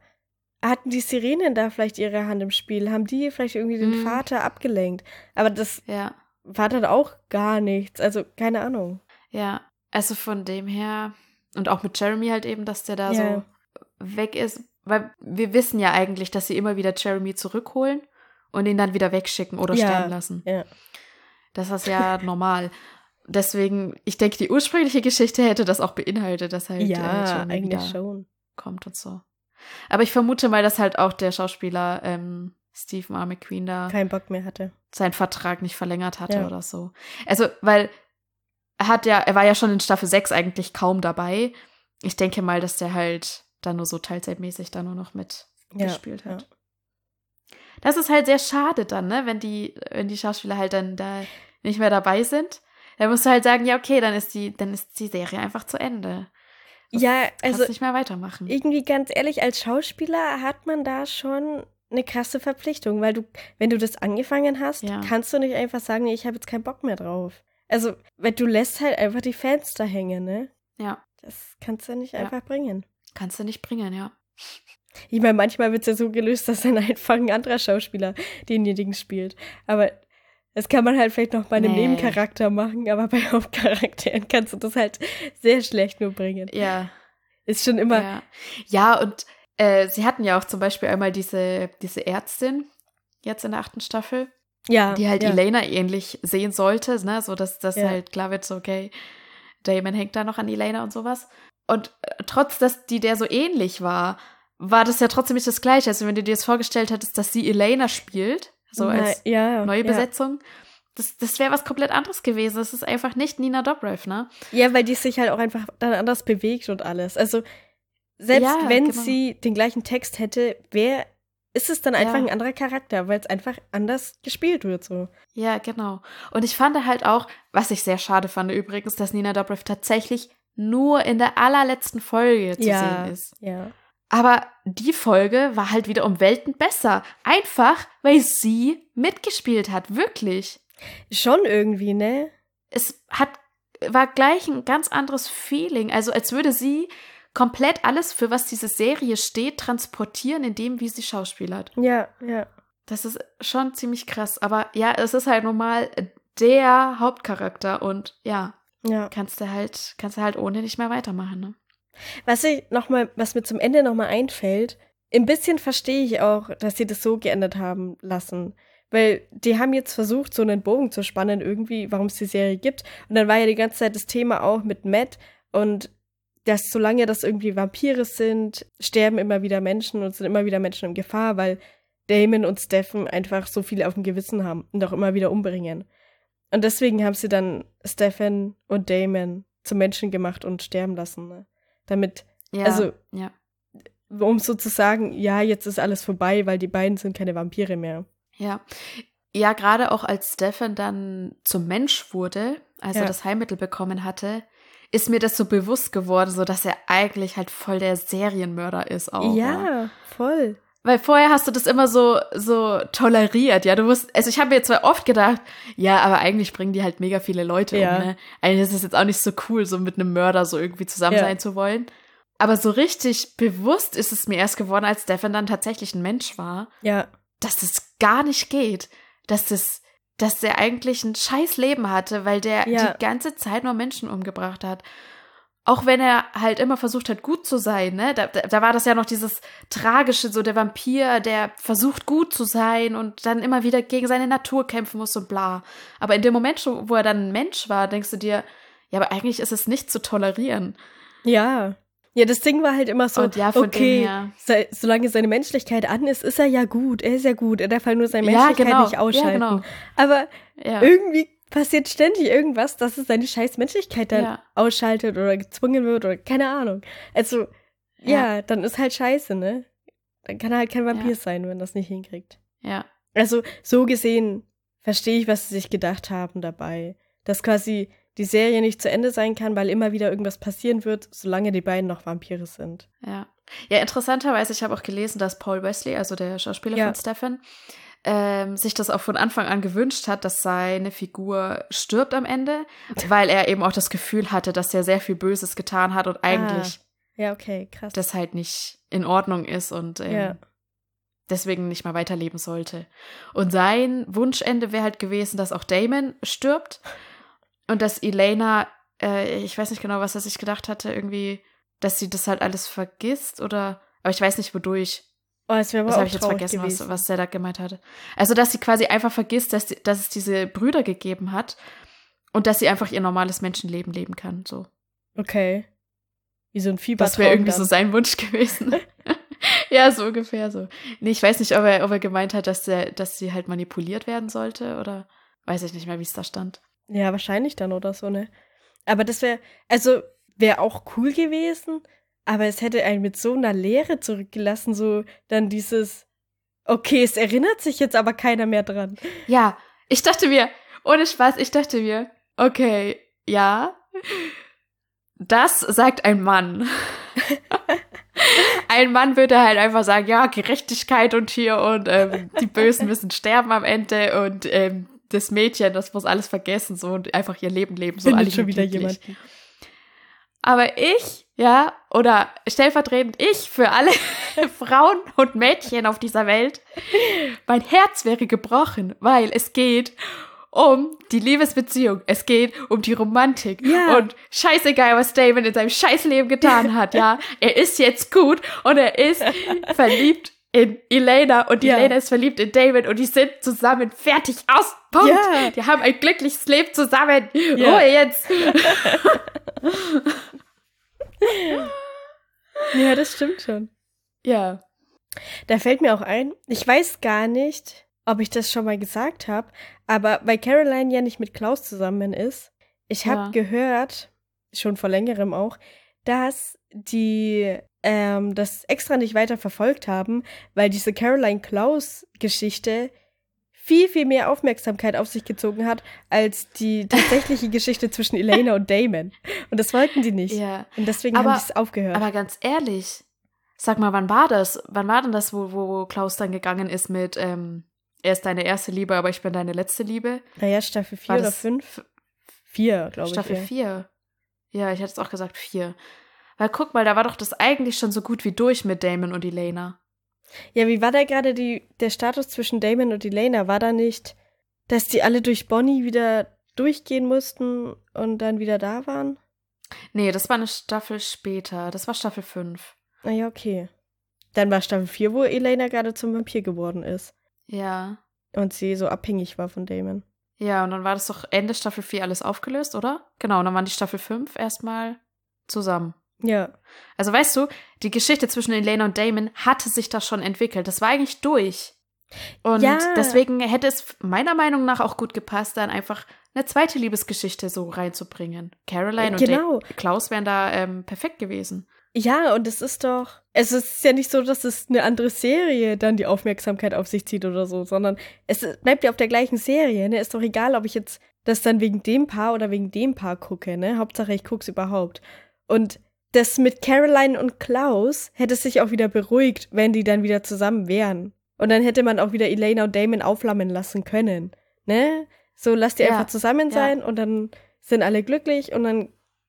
hatten die Sirenen da vielleicht ihre Hand im Spiel? Haben die vielleicht irgendwie den Mhm. Vater abgelenkt? Aber das ja. war dann auch gar nichts. Also, keine Ahnung. Ja, also von dem her und auch mit Jeremy halt eben, dass der da Ja. so weg ist, weil wir wissen ja eigentlich, dass sie immer wieder Jeremy zurückholen und ihn dann wieder wegschicken oder Ja, sterben lassen. ja. Das ist ja normal. Deswegen, ich denke, die ursprüngliche Geschichte hätte das auch beinhaltet, dass halt äh, ja, Jeremy eigentlich schon. kommt und so. Aber ich vermute mal, dass halt auch der Schauspieler ähm, Stephen R. McQueen da Kein Bock mehr hatte. seinen Vertrag nicht verlängert hatte Ja. oder so. Also, weil hat ja, er war ja schon in Staffel 6 eigentlich kaum dabei. Ich denke mal, dass der halt dann nur so teilzeitmäßig da nur noch mit Ja, gespielt hat. Das ist halt sehr schade dann, ne, wenn die, wenn die Schauspieler halt dann da nicht mehr dabei sind. Dann musst du halt sagen, ja, okay, dann ist die, dann ist die Serie einfach zu Ende. Das Ja, also nicht mehr weitermachen. irgendwie ganz ehrlich, als Schauspieler hat man da schon eine krasse Verpflichtung, weil du, wenn du das angefangen hast, Ja. kannst du nicht einfach sagen, nee, ich habe jetzt keinen Bock mehr drauf. Also, weil du lässt halt einfach die Fans da hängen, ne? ja, Das kannst du nicht Ja. einfach bringen. kannst du nicht bringen, ja. Ich meine, manchmal wird es ja so gelöst, dass dann einfach ein anderer Schauspieler denjenigen spielt. Aber das kann man halt vielleicht noch bei einem Nee. Nebencharakter machen, aber bei Hauptcharakteren kannst du das halt sehr schlecht nur bringen. Ja, Ist schon immer, Ja, ja und äh, sie hatten ja auch zum Beispiel einmal diese, diese Ärztin jetzt in der achten Staffel, ja, die halt ja. Elena ähnlich sehen sollte, ne? so dass das Ja. halt klar wird, so okay, Damon hängt da noch an Elena und sowas. Und äh, trotz, dass die der so ähnlich war, war das ja trotzdem nicht das Gleiche. Also wenn du dir das vorgestellt hättest, dass sie Elena spielt, so Na, als ja, neue. Besetzung, das, das wäre was komplett anderes gewesen. Das ist einfach nicht Nina Dobrev, ne? Ja, weil die sich halt auch einfach dann anders bewegt und alles. Also, selbst wenn genau. sie den gleichen Text hätte, wer ist es dann einfach Ja. ein anderer Charakter, weil es einfach anders gespielt wird so. Ja, genau. Und ich fand halt auch, was ich sehr schade fand übrigens, dass Nina Dobrev tatsächlich nur in der allerletzten Folge zu ja, sehen ist. ja. Aber die Folge war halt wieder um Welten besser. Einfach, weil sie mitgespielt hat. Wirklich. Schon irgendwie, ne? Es hat war gleich ein ganz anderes Feeling. Also als würde sie komplett alles, für was diese Serie steht, transportieren, in dem, wie sie schauspielert. Ja, ja. Das ist schon ziemlich krass. Aber ja, es ist halt normal der Hauptcharakter und ja, Ja. kannst du halt, kannst du halt ohne nicht mehr weitermachen, ne? Was ich noch mal, was mir zum Ende nochmal einfällt, ein bisschen verstehe ich auch, dass sie das so geändert haben lassen. Weil die haben jetzt versucht, so einen Bogen zu spannen, irgendwie, warum es die Serie gibt. Und dann war ja die ganze Zeit das Thema auch mit Matt und dass solange das irgendwie Vampire sind, sterben immer wieder Menschen und sind immer wieder Menschen in Gefahr, weil Damon und Stephen einfach so viel auf dem Gewissen haben und auch immer wieder umbringen. Und deswegen haben sie dann Stephen und Damon zu Menschen gemacht und sterben lassen. Ne? Damit Ja, Also- ja. um so zu sagen, ja, jetzt ist alles vorbei, weil die beiden sind keine Vampire mehr. Ja. Ja, gerade auch als Stefan dann zum Mensch wurde, als Ja. er das Heilmittel bekommen hatte, ist mir das so bewusst geworden, so dass er eigentlich halt voll der Serienmörder ist auch. ja, voll. Weil vorher hast du das immer so, so toleriert, ja. Du musst, also ich habe mir zwar oft gedacht, ja, aber eigentlich bringen die halt mega viele Leute Ja. um, ne? Eigentlich ist es jetzt auch nicht so cool, so mit einem Mörder so irgendwie zusammen Ja. sein zu wollen. Aber so richtig bewusst ist es mir erst geworden, als Stefan dann tatsächlich ein Mensch war, Ja, dass das gar nicht geht. Dass das, dass der eigentlich ein scheiß Leben hatte, weil der Ja. die ganze Zeit nur Menschen umgebracht hat. Auch wenn er halt immer versucht hat, gut zu sein, ne? Da, da, da war das ja noch dieses Tragische, so der Vampir, der versucht, gut zu sein und dann immer wieder gegen seine Natur kämpfen muss und bla. Aber in dem Moment, schon, wo er dann ein Mensch war, denkst du dir, ja, aber eigentlich ist es nicht zu tolerieren. ja. Ja, das Ding war halt immer so, Und ja, okay, sei, solange seine Menschlichkeit an ist, ist er ja gut. Er ist ja gut. Er darf halt nur seine Ja, Menschlichkeit genau. nicht Ja, ausschalten. genau. Aber Ja. irgendwie passiert ständig irgendwas, dass es seine scheiß Menschlichkeit dann Ja. ausschaltet oder gezwungen wird oder keine Ahnung. Also, ja, dann ist halt scheiße, ne? Dann kann er halt kein Vampir Ja. sein, wenn er das nicht hinkriegt. ja. Also, so gesehen verstehe ich, was sie sich gedacht haben dabei. Dass quasi die Serie nicht zu Ende sein kann, weil immer wieder irgendwas passieren wird, solange die beiden noch Vampire sind. Ja. Ja, interessanterweise, ich habe auch gelesen, dass Paul Wesley, also der Schauspieler Ja. von Stefan, ähm, sich das auch von Anfang an gewünscht hat, dass seine Figur stirbt am Ende, weil er eben auch das Gefühl hatte, dass er sehr viel Böses getan hat und eigentlich Ja, okay, krass. das halt nicht in Ordnung ist und ähm, Ja. deswegen nicht mehr weiterleben sollte. Und sein Wunschende wäre halt gewesen, dass auch Damon stirbt und dass Elena, äh, ich weiß nicht genau, was er sich gedacht hatte, irgendwie, dass sie das halt alles vergisst oder, aber ich weiß nicht wodurch. oh, es wäre aber Das habe ich jetzt vergessen, was, gewesen. was da gemeint hatte. Also, dass sie quasi einfach vergisst, dass, die, dass es diese Brüder gegeben hat und dass sie einfach ihr normales Menschenleben leben kann. So. Okay. Wie so ein Fiebertraum. Das wäre irgendwie dann. so sein Wunsch gewesen. ja, so ungefähr so. Nee, ich weiß nicht, ob er, ob er gemeint hat, dass, der, dass sie halt manipuliert werden sollte oder weiß ich nicht mehr, wie es da stand. Ja, wahrscheinlich dann oder so, ne? Aber das wäre, also wäre auch cool gewesen, aber es hätte einen mit so einer Leere zurückgelassen, so dann dieses, okay, es erinnert sich jetzt aber keiner mehr dran. Ja, ich dachte mir, ohne Spaß, ich dachte mir, okay, ja, das sagt ein Mann. ein Mann würde halt einfach sagen, ja, Gerechtigkeit und hier und ähm, die Bösen müssen sterben am Ende und ähm, das Mädchen, das muss alles vergessen so und einfach ihr Leben leben, so Findet schon wieder jemanden. Aber ich, ja, oder stellvertretend ich für alle Frauen und Mädchen auf dieser Welt, mein Herz wäre gebrochen, weil es geht um die Liebesbeziehung. Es geht um die Romantik. Ja. Und scheißegal, was Damon in seinem Scheißleben getan hat, ja. Er ist jetzt gut und er ist verliebt in Elena und Ja. Elena ist verliebt in David und die sind zusammen fertig aus. Punkt. Ja. Die haben ein glückliches Leben zusammen. Ja. Ruhe jetzt. Ja, das stimmt schon. Ja. Da fällt mir auch ein, ich weiß gar nicht, ob ich das schon mal gesagt habe, aber weil Caroline ja nicht mit Klaus zusammen ist, ich habe Ja. gehört, schon vor längerem auch, dass die ähm, das extra nicht weiter verfolgt haben, weil diese Caroline-Klaus-Geschichte viel, viel mehr Aufmerksamkeit auf sich gezogen hat, als die tatsächliche Geschichte zwischen Elena und Damon. Und das wollten die nicht. Ja. Und deswegen Aber- haben die es aufgehört. Aber ganz ehrlich, sag mal, wann war das? Wann war denn das, wo, wo Klaus dann gegangen ist mit, ähm, er ist deine erste Liebe, aber ich bin deine letzte Liebe? naja, Staffel 4 War oder das 5? Vier, glaube ich. Staffel ja. 4. Ja, ich hätte es auch gesagt 4. Weil guck mal, da war doch das eigentlich schon so gut wie durch mit Damon und Elena. Ja, wie war da gerade der Status zwischen Damon und Elena? War da nicht, dass die alle durch Bonnie wieder durchgehen mussten und dann wieder da waren? Nee, das war eine Staffel später. Das war Staffel 5. Naja, okay. Dann war Staffel 4, wo Elena gerade zum Vampir geworden ist. Ja. Und sie so abhängig war von Damon. Ja, und dann war das doch Ende Staffel 4 alles aufgelöst, oder? Genau, und dann waren die Staffel 5 erstmal zusammen. Ja. Also weißt du, die Geschichte zwischen Elena und Damon hatte sich da schon entwickelt. Das war eigentlich durch. Und Ja. deswegen hätte es meiner Meinung nach auch gut gepasst, dann einfach eine zweite Liebesgeschichte so reinzubringen. Caroline Genau. und Da- Klaus wären da ähm, perfekt gewesen. Ja, und es ist doch. Es ist ja nicht so, dass es eine andere Serie dann die Aufmerksamkeit auf sich zieht oder so, sondern es bleibt ja auf der gleichen Serie. Ne? Ist doch egal, ob ich jetzt das dann wegen dem Paar oder wegen dem Paar gucke, ne? Hauptsache, ich guck's überhaupt. Und das mit Caroline und Klaus hätte es sich auch wieder beruhigt, wenn die dann wieder zusammen wären. Und dann hätte man auch wieder Elena und Damon auflammen lassen können. Ne? So, lass die Ja, einfach zusammen ja. sein und dann sind alle glücklich und dann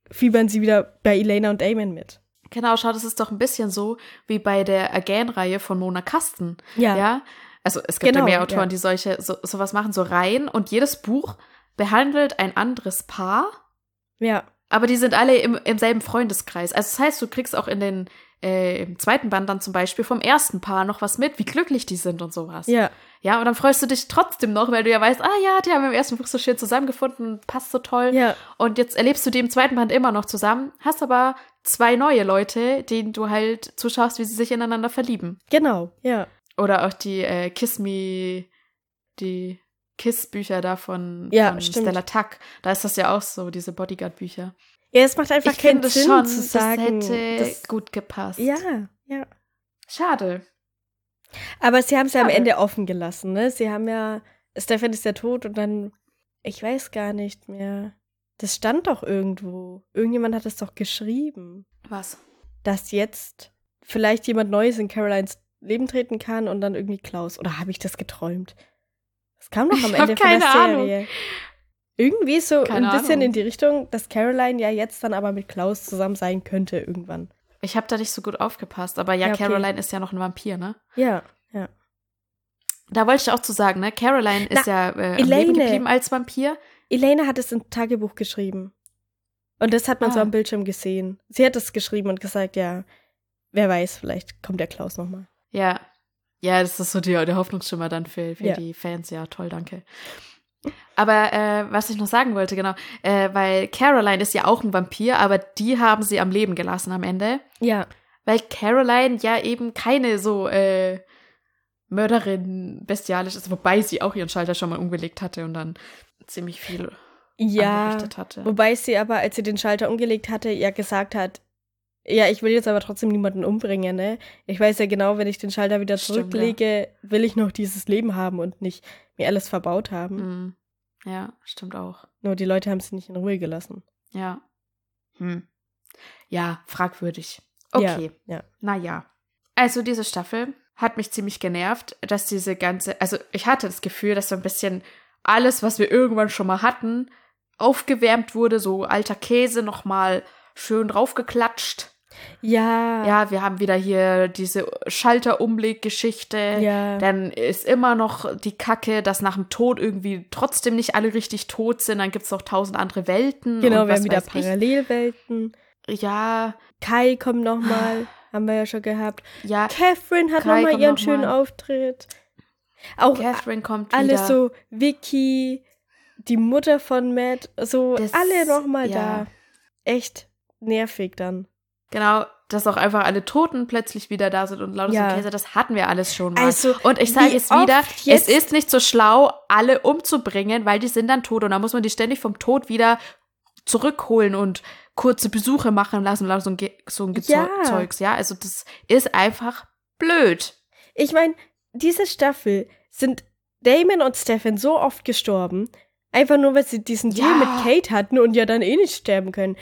fiebern sie wieder bei Elena und Damon mit. Genau, schau, das ist doch ein bisschen so wie bei der Again-Reihe von Mona Kasten. Ja. Ja. Also es gibt Genau, ja mehr Autoren, ja. die solche so, sowas machen, so Reihen und jedes Buch behandelt ein anderes Paar, Ja. Aber die sind alle im, im selben Freundeskreis. Also das heißt, du kriegst auch in den äh, im zweiten Band dann zum Beispiel vom ersten Paar noch was mit, wie glücklich die sind und sowas. Ja. Ja, und dann freust du dich trotzdem noch, weil du ja weißt, ah ja, die haben im ersten Buch so schön zusammengefunden, passt so toll. Ja. Und jetzt erlebst du die im zweiten Band immer noch zusammen, hast aber zwei neue Leute, denen du halt zuschaust, wie sie sich ineinander verlieben. Genau. Ja. Oder auch die äh, Kiss Me, die Kiss-Bücher da von, Ja, von. Stella Tuck. Da ist das ja auch so, diese Bodyguard-Bücher. Ja, es macht einfach Ich keinen Sinn schon, zu sagen. das hätte das- gut gepasst. ja, ja. Schade. Aber sie haben es ja am. Ende offen gelassen, ne? Sie haben ja, Stefan ist ja tot und dann, ich weiß gar nicht mehr. Das stand doch irgendwo. Irgendjemand hat es doch geschrieben, Was? dass jetzt vielleicht jemand Neues in Carolines Leben treten kann und dann irgendwie Klaus. Oder habe ich das geträumt? Das kam doch am Ich Ende von der Ahnung. Serie. Irgendwie so Keine ein bisschen Ahnung. in die Richtung, dass Caroline ja jetzt dann aber mit Klaus zusammen sein könnte irgendwann. Ich habe da nicht so gut aufgepasst, aber ja, Ja, okay. Caroline ist ja noch ein Vampir, ne? Ja, ja. Da wollte ich auch zu sagen, ne? Caroline ist ja äh, am Elaine. Leben geblieben als Vampir. Elaine hat es im Tagebuch geschrieben. Und das hat man so Ah. am Bildschirm gesehen. Sie hat es geschrieben und gesagt, ja, wer weiß, vielleicht kommt der Klaus nochmal. Ja. Ja, das ist so die, der Hoffnungsschimmer dann für, für Ja. die Fans. Ja, toll, danke. Aber äh, was ich noch sagen wollte, genau, äh, weil Caroline ist ja auch ein Vampir, aber die haben sie am Leben gelassen am Ende. Ja, Weil Caroline ja eben keine so äh, Mörderin bestialisch ist, wobei sie auch ihren Schalter schon mal umgelegt hatte und dann ziemlich viel ja. angerichtet hatte. Wobei sie aber, als sie den Schalter umgelegt hatte, ja gesagt hat, ja, ich will jetzt aber trotzdem niemanden umbringen, ne? Ich weiß ja genau, wenn ich den Schalter wieder Stimmt, zurücklege, will ich noch dieses Leben haben und nicht mir alles verbaut haben. Mhm. Ja, stimmt auch. Nur die Leute haben sie nicht in Ruhe gelassen. Ja. Hm. Ja, fragwürdig. Okay. Ja, ja. Naja. Also diese Staffel hat mich ziemlich genervt, dass diese ganze, also ich hatte das Gefühl, dass so ein bisschen alles, was wir irgendwann schon mal hatten, aufgewärmt wurde, so alter Käse nochmal schön draufgeklatscht. Ja. Ja, wir haben wieder hier diese Schalterumleggeschichte. Ja. Dann ist immer noch die Kacke, dass nach dem Tod irgendwie trotzdem nicht alle richtig tot sind. Dann gibt es noch tausend andere Welten. Genau, wir haben wieder weiß ich. Parallelwelten. Ja, Kai kommt nochmal, haben wir ja schon gehabt. ja. Catherine hat nochmal ihren noch schönen mal. Auftritt. Auch Catherine kommt alle wieder. so, Vicky, die Mutter von Matt, so Das- alle nochmal ja. da. Echt nervig dann. Genau, dass auch einfach alle Toten plötzlich wieder da sind und lauter Ja. so Käse, das hatten wir alles schon mal. Also, und ich sage es wieder, jetzt- es ist nicht so schlau, alle umzubringen, weil die sind dann tot und dann muss man die ständig vom Tod wieder zurückholen und kurze Besuche machen lassen und so ein, Ge so ein Gezeu Ja. Zeugs, ja. Also das ist einfach blöd. Ich meine, diese Staffel sind Damon und Stefan so oft gestorben, einfach nur, weil sie diesen Deal Ja. mit Kate hatten und ja dann eh nicht sterben können.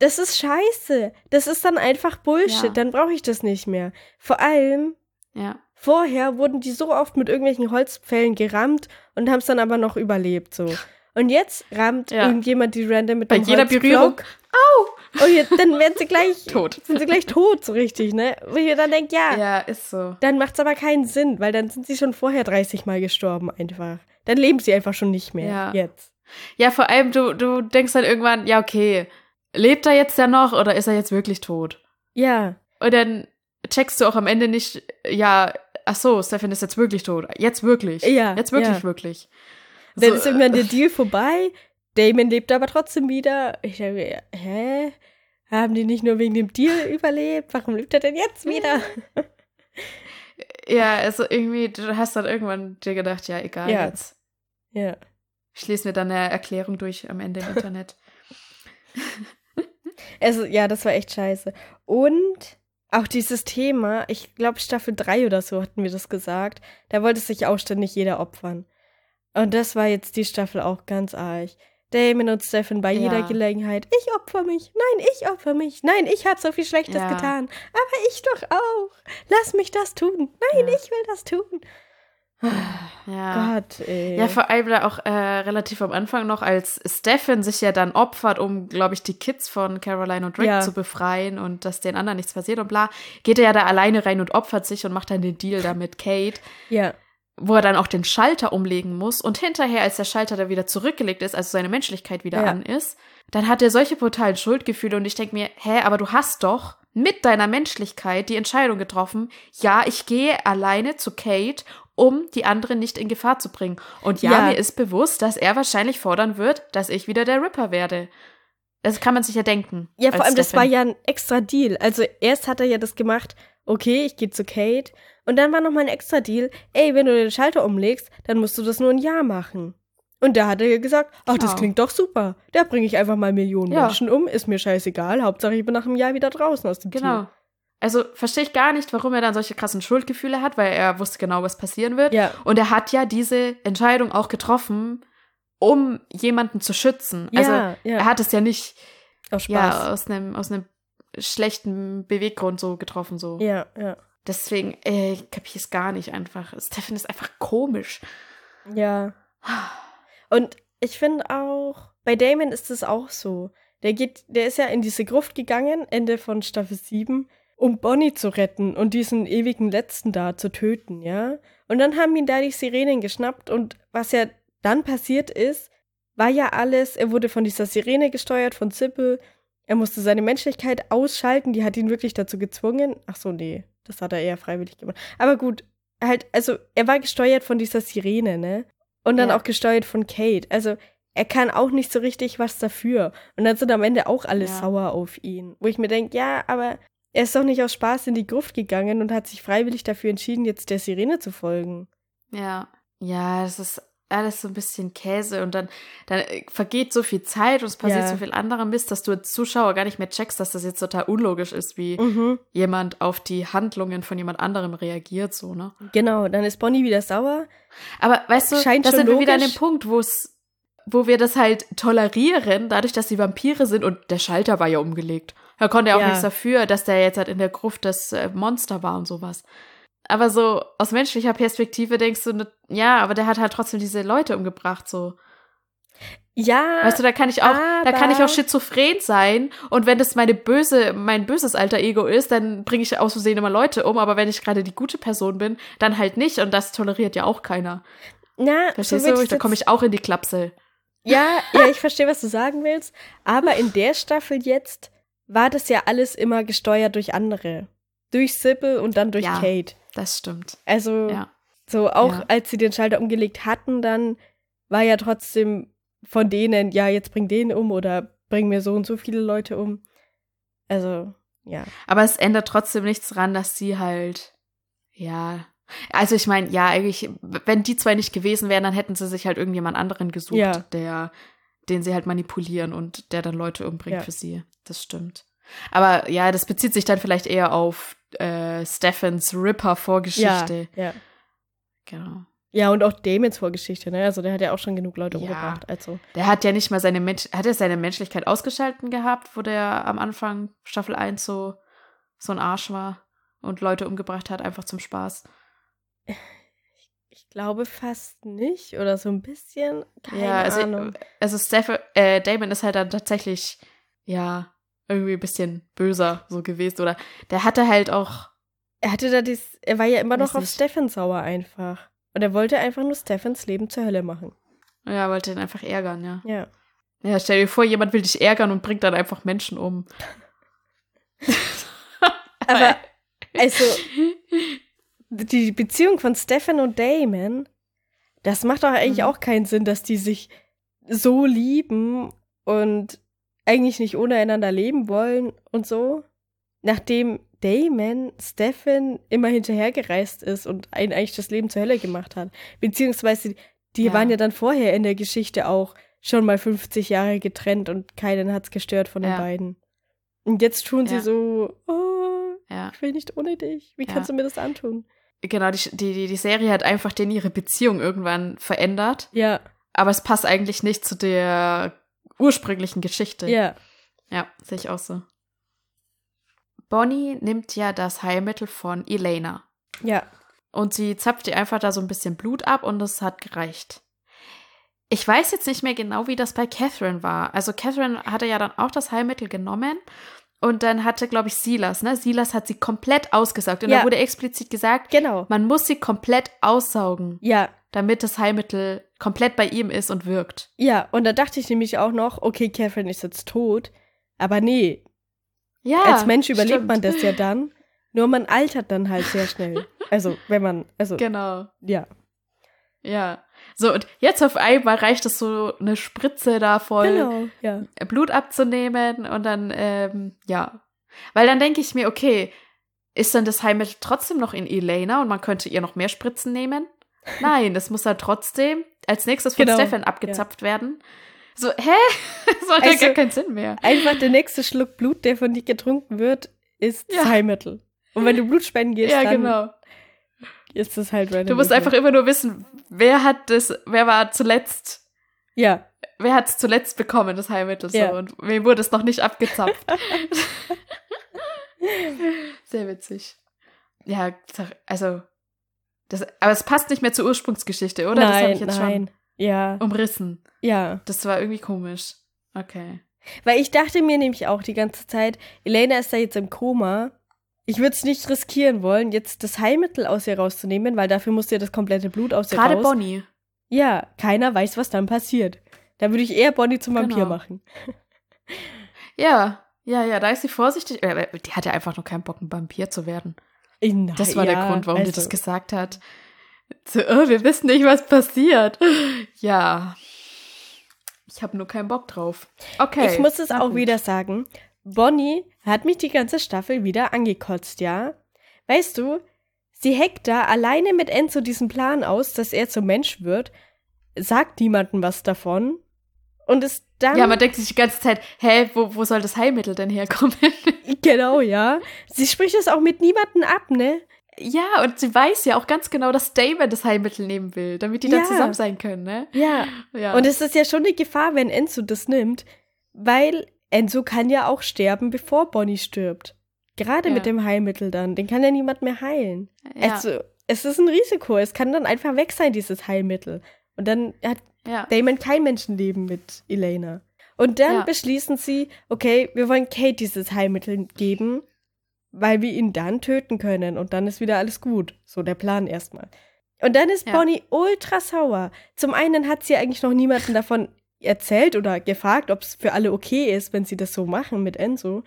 Das ist scheiße. Das ist dann einfach Bullshit. Ja. Dann brauche ich das nicht mehr. Vor allem, Ja. vorher wurden die so oft mit irgendwelchen Holzpfählen gerammt und haben es dann aber noch überlebt, so. Und jetzt rammt Ja. irgendjemand die random mit Bei dem jeder Holzblock. Berührung. Au! Und jetzt, dann werden sie gleich Tot. Sind sie gleich tot, so richtig, ne? Wo ich mir dann denke, ja, Ja, ist so. dann macht's aber keinen Sinn, weil dann sind sie schon vorher 30 Mal gestorben einfach. Dann leben sie einfach schon nicht mehr. Ja. Jetzt. Ja, vor allem, du, du denkst dann irgendwann, ja, okay, lebt er jetzt ja noch oder ist er jetzt wirklich tot? Ja. Und dann checkst du auch am Ende nicht, ja, ach so, Stefan ist jetzt wirklich tot. Jetzt wirklich. Ja, Jetzt wirklich, ja. wirklich. Dann So, ist irgendwann der Deal vorbei. Damon lebt aber trotzdem wieder. Ich denke, mir, hä? Haben die nicht nur wegen dem Deal überlebt? Warum lebt er denn jetzt wieder? Ja, also irgendwie, du hast dann irgendwann dir gedacht, ja, egal Ja. jetzt. Ja. Ich lese mir dann eine Erklärung durch am Ende im Internet. Also, ja, das war echt scheiße. Und auch dieses Thema, ich glaube, Staffel 3 oder so hatten wir das gesagt, da wollte sich auch ständig jeder opfern. Und das war jetzt die Staffel auch ganz arg. Damon und Stefan bei jeder Ja. Gelegenheit. Ich opfer mich. Nein, ich opfer mich. Nein, ich habe so viel Schlechtes Ja. getan. Aber ich doch auch. Lass mich das tun. Nein, Ja. ich will das tun. Ja. Gott, ey. Ja, vor allem da auch äh, relativ am Anfang noch, als Stefan sich ja dann opfert, um, glaube ich, die Kids von Caroline und Rick Ja. zu befreien und dass den anderen nichts passiert und bla, geht er ja da alleine rein und opfert sich und macht dann den Deal da mit Kate, ja. wo er dann auch den Schalter umlegen muss und hinterher, als der Schalter da wieder zurückgelegt ist, also seine Menschlichkeit wieder Ja. an ist, dann hat er solche brutalen Schuldgefühle und ich denke mir, hä, aber du hast doch mit deiner Menschlichkeit die Entscheidung getroffen, ja, ich gehe alleine zu Kate, um die anderen nicht in Gefahr zu bringen. Und ja, Ja. mir ist bewusst, dass er wahrscheinlich fordern wird, dass ich wieder der Ripper werde. Das kann man sich ja denken. Ja, vor allem, das war Stefan. ja ein extra Deal. Also erst hat er ja das gemacht, okay, ich gehe zu Kate. Und dann war nochmal ein extra Deal, ey, wenn du den Schalter umlegst, dann musst du das nur ein Jahr machen. Und da hat er ja gesagt, ach, das Genau. klingt doch super. Da bringe ich einfach mal Millionen Ja. Menschen um, ist mir scheißegal. Hauptsache, ich bin nach einem Jahr wieder draußen aus dem Genau. Also verstehe ich gar nicht, warum er dann solche krassen Schuldgefühle hat, weil er wusste genau, was passieren wird. Ja, Und er hat ja diese Entscheidung auch getroffen, um jemanden zu schützen. Also ja, ja. er hat es ja nicht auch Spaß. ja, aus einem aus einem schlechten Beweggrund so getroffen. So. Ja, ja. Deswegen, äh, ich kapiere es gar nicht einfach. Stefan ist einfach komisch. Ja. Und ich finde auch, bei Damon ist es auch so. Der geht, der ist ja in diese Gruft gegangen, Ende von Staffel 7, um Bonnie zu retten und diesen ewigen Letzten da zu töten, ja. Und dann haben ihn da die Sirenen geschnappt und was ja dann passiert ist, war ja alles, er wurde von dieser Sirene gesteuert, von Zippel. Er musste seine Menschlichkeit ausschalten, die hat ihn wirklich dazu gezwungen. Ach so, nee, das hat er eher freiwillig gemacht. Aber gut, halt, also er war gesteuert von dieser Sirene, ne? Und dann Ja. auch gesteuert von Kate. Also er kann auch nicht so richtig was dafür. Und dann sind am Ende auch alle Ja. sauer auf ihn. Wo ich mir denke, ja, aber er ist doch nicht aus Spaß in die Gruft gegangen und hat sich freiwillig dafür entschieden, jetzt der Sirene zu folgen. Ja. Ja, es ist alles so ein bisschen Käse und dann, dann äh, vergeht so viel Zeit und es passiert Ja. so viel anderer Mist, dass du als Zuschauer gar nicht mehr checkst, dass das jetzt total unlogisch ist, wie Mhm. jemand auf die Handlungen von jemand anderem reagiert, so, ne? Genau, dann ist Bonnie wieder sauer. Aber weißt du, Scheint da sind wir wieder an dem logisch. Punkt, wo es, wo wir das halt tolerieren, dadurch, dass sie Vampire sind und der Schalter war ja umgelegt. Er konnte ja auch Ja. nichts dafür, dass der jetzt halt in der Gruft das äh, Monster war und sowas. Aber so aus menschlicher Perspektive denkst du, ne, ja, aber der hat halt trotzdem diese Leute umgebracht, so. Ja, Weißt du, da kann ich auch, da kann ich auch schizophren sein und wenn das meine böse, mein böses alter Ego ist, dann bringe ich aus Versehen immer Leute um, aber wenn ich gerade die gute Person bin, dann halt nicht und das toleriert ja auch keiner. na, Verstehst so du? Da komme ich auch in die Klapsel. Ja, ja, ich verstehe, was du sagen willst. Aber in der Staffel jetzt war das ja alles immer gesteuert durch andere. Durch Sybil und dann durch Ja. Kate. Das stimmt. Also, Ja. so auch Ja. als sie den Schalter umgelegt hatten, dann war ja trotzdem von denen, ja, jetzt bring den um oder bring mir so und so viele Leute um. Also, ja. Aber es ändert trotzdem nichts dran, dass sie halt, ja. Also ich meine, ja, eigentlich, wenn die zwei nicht gewesen wären, dann hätten sie sich halt irgendjemand anderen gesucht, Ja. der, den sie halt manipulieren und der dann Leute umbringt Ja. für sie. Das stimmt. Aber ja, das bezieht sich dann vielleicht eher auf äh, Stephans Ripper-Vorgeschichte. Ja, ja. Genau. Ja, und auch Damons Vorgeschichte, ne? Also der hat ja auch schon genug Leute Ja. umgebracht. Also. Der hat ja nicht mal seine Mensch hat er seine Menschlichkeit ausgeschalten gehabt, wo der am Anfang Staffel 1 so, so ein Arsch war und Leute umgebracht hat, einfach zum Spaß. Ich glaube fast nicht oder so ein bisschen. Keine ja, also, Ahnung. also Steph äh, Damon ist halt dann tatsächlich, ja, irgendwie ein bisschen böser so gewesen. Oder der hatte halt auch. Er hatte da dies, er war ja immer noch auf nicht. Steffen sauer einfach. Und er wollte einfach nur Steffens Leben zur Hölle machen. Ja, wollte ihn einfach ärgern, ja. Ja. Ja, stell dir vor, jemand will dich ärgern und bringt dann einfach Menschen um. Aber, also, die Beziehung von Stefan und Damon, das macht doch eigentlich Mhm. auch keinen Sinn, dass die sich so lieben und eigentlich nicht ohne einander leben wollen und so. Nachdem Damon Stefan immer hinterhergereist ist und einen eigentlich das Leben zur Hölle gemacht hat. Beziehungsweise, die Ja. waren ja dann vorher in der Geschichte auch schon mal 50 Jahre getrennt und keinen hat's gestört von den Ja. beiden. Und jetzt tun sie Ja. so, oh, ich will nicht ohne dich. Wie kannst du mir das antun? Genau, die, die, die Serie hat einfach denen ihre Beziehung irgendwann verändert. Ja, Aber es passt eigentlich nicht zu der ursprünglichen Geschichte. ja, Ja, sehe ich auch so. Bonnie nimmt ja das Heilmittel von Elena. ja. Und sie zapft ihr einfach da so ein bisschen Blut ab und es hat gereicht. Ich weiß jetzt nicht mehr genau, wie das bei Catherine war. Also Catherine hatte ja dann auch das Heilmittel genommen und dann hatte, glaube ich, Silas, ne? Silas hat sie komplett ausgesaugt. Und Ja. da wurde explizit gesagt, Genau. man muss sie komplett aussaugen, Ja, damit das Heilmittel komplett bei ihm ist und wirkt. ja. Und da dachte ich nämlich auch noch, okay, Catherine ist jetzt tot. Aber nee, Ja. als Mensch überlebt stimmt. man das ja dann. Nur man altert dann halt sehr schnell. Also, wenn man, also, Genau. ja. Ja. So, und jetzt auf einmal reicht es so eine Spritze da voll Genau, ja. Blut abzunehmen und dann, ähm, ja. Weil dann denke ich mir, okay, ist dann das Heilmittel trotzdem noch in Elena und man könnte ihr noch mehr Spritzen nehmen? Nein, das muss dann trotzdem als nächstes von Genau, Stefan abgezapft werden. So, hä? Das macht Also- ja gar keinen Sinn mehr. Einfach der nächste Schluck Blut, der von dir getrunken wird, ist Ja. das Heilmittel. Und wenn du Blut spenden gehst, Ja, dann genau. Ist das halt Du musst einfach immer nur wissen, wer hat das, wer war zuletzt, Ja, wer hat es zuletzt bekommen, das Heilmittel so, Ja. und wem wurde es noch nicht abgezapft. Sehr witzig. Ja, also, das, aber es passt nicht mehr zur Ursprungsgeschichte, oder? das habe nein, ich jetzt nein. Ja, schon umrissen. ja. Das war irgendwie komisch. Okay. Weil ich dachte mir nämlich auch die ganze Zeit, Elena ist da jetzt im Koma. Ich würde es nicht riskieren wollen, jetzt das Heilmittel aus ihr rauszunehmen, weil dafür muss ja das komplette Blut aus ihr Gerade raus. Bonnie. Ja, keiner weiß, was dann passiert. Da würde ich eher Bonnie zum Vampir Genau. machen. Ja, ja, ja, da ist sie vorsichtig. Äh, Die hat ja einfach nur keinen Bock, ein Vampir zu werden. Na, Das war der ja, Grund, warum also, die das gesagt hat. So, oh, wir wissen nicht, was passiert. Ja. Ich habe nur keinen Bock drauf. Okay. Ich muss es auch gut. wieder sagen. Bonnie hat mich die ganze Staffel wieder angekotzt, ja? Weißt du, sie heckt da alleine mit Enzo diesen Plan aus, dass er zum Mensch wird, sagt niemandem was davon und ist dann. Ja, man denkt sich die ganze Zeit, hä, wo, wo soll das Heilmittel denn herkommen? Genau, ja. Sie spricht es auch mit niemandem ab, ne? ja, und sie weiß ja auch ganz genau, dass Damon das Heilmittel nehmen will, damit die dann Ja. zusammen sein können, ne? Ja. Ja. Und es ist ja schon eine Gefahr, wenn Enzo das nimmt, weil Enzo kann ja auch sterben, bevor Bonnie stirbt. Gerade Ja. mit dem Heilmittel dann. Den kann ja niemand mehr heilen. ja. Also, es ist ein Risiko. Es kann dann einfach weg sein, dieses Heilmittel. Und dann hat ja. Damon kein Menschenleben mit Elena. Und dann beschließen sie, okay, wir wollen Kate dieses Heilmittel geben, weil wir ihn dann töten können. Und dann ist wieder alles gut. So der Plan erstmal. Und dann ist. Bonnie ultra sauer. Zum einen hat sie eigentlich noch niemanden davon erzählt oder gefragt, ob es für alle okay ist, wenn sie das so machen mit Enzo.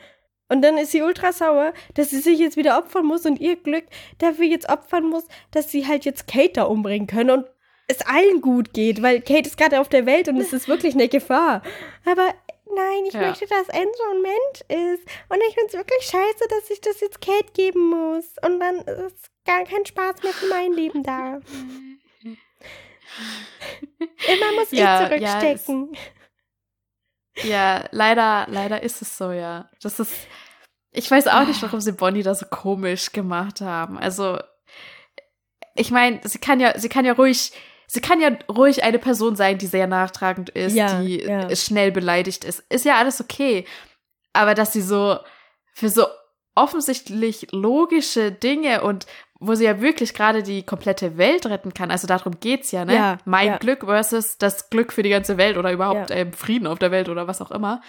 Und dann ist sie ultra sauer, dass sie sich jetzt wieder opfern muss und ihr Glück dafür jetzt opfern muss, dass sie halt jetzt Kate da umbringen können und es allen gut geht, weil Kate ist gerade auf der Welt und es ist wirklich eine Gefahr. Aber nein, ich Ja. möchte, dass Enzo ein Mensch ist. Und ich finde es wirklich scheiße, dass ich das jetzt Kate geben muss. Und dann ist gar kein Spaß mehr für mein Leben da. Immer muss Ja, ich ja, zurückstecken. Ja, leider, leider ist es so, ja. Das ist. Ich weiß auch nicht, warum sie Bonnie da so komisch gemacht haben. Also, ich meine, sie kann ja, sie kann ja ruhig, sie kann ja ruhig eine Person sein, die sehr nachtragend ist, Ja, die ja. schnell beleidigt ist. Ist ja alles okay. Aber dass sie so für so offensichtlich logische Dinge und wo sie ja wirklich gerade die komplette Welt retten kann. Also darum geht's ja, ne? Ja, mein ja. Glück versus das Glück für die ganze Welt oder überhaupt Ja. ähm, Frieden auf der Welt oder was auch immer.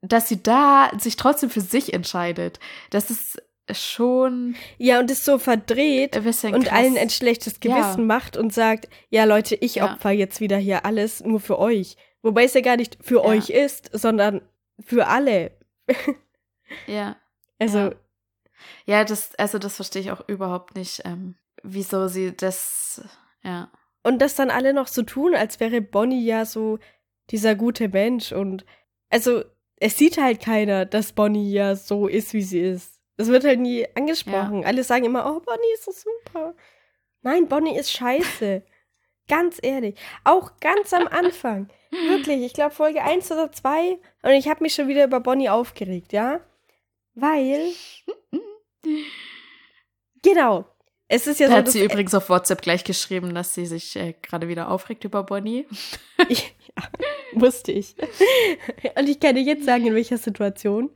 Dass sie da sich trotzdem für sich entscheidet. Das ist schon Ja, und ist so verdreht und krass. allen ein schlechtes. Gewissen macht und sagt, ja Leute, ich opfer jetzt wieder hier alles nur für euch. Wobei es ja gar nicht für euch ist, sondern für alle. Ja. Also, Ja. Ja, das, also das verstehe ich auch überhaupt nicht, ähm, wieso sie das, ja. und das dann alle noch so tun, als wäre Bonnie ja so dieser gute Mensch und also es sieht halt keiner, dass Bonnie ja so ist, wie sie ist. Es wird halt nie angesprochen. Alle sagen immer, oh, Bonnie ist so super. Nein, Bonnie ist scheiße. ganz ehrlich. Auch ganz am Anfang. Wirklich, ich glaube Folge 1 oder 2 und ich habe mich schon wieder über Bonnie aufgeregt, ja? Weil Genau. Es ist ja Da so, hat sie übrigens auf WhatsApp gleich geschrieben, dass sie sich äh, gerade wieder aufregt über Bonnie. Ich, ja, musste ich. Und ich kann dir jetzt sagen, in welcher Situation.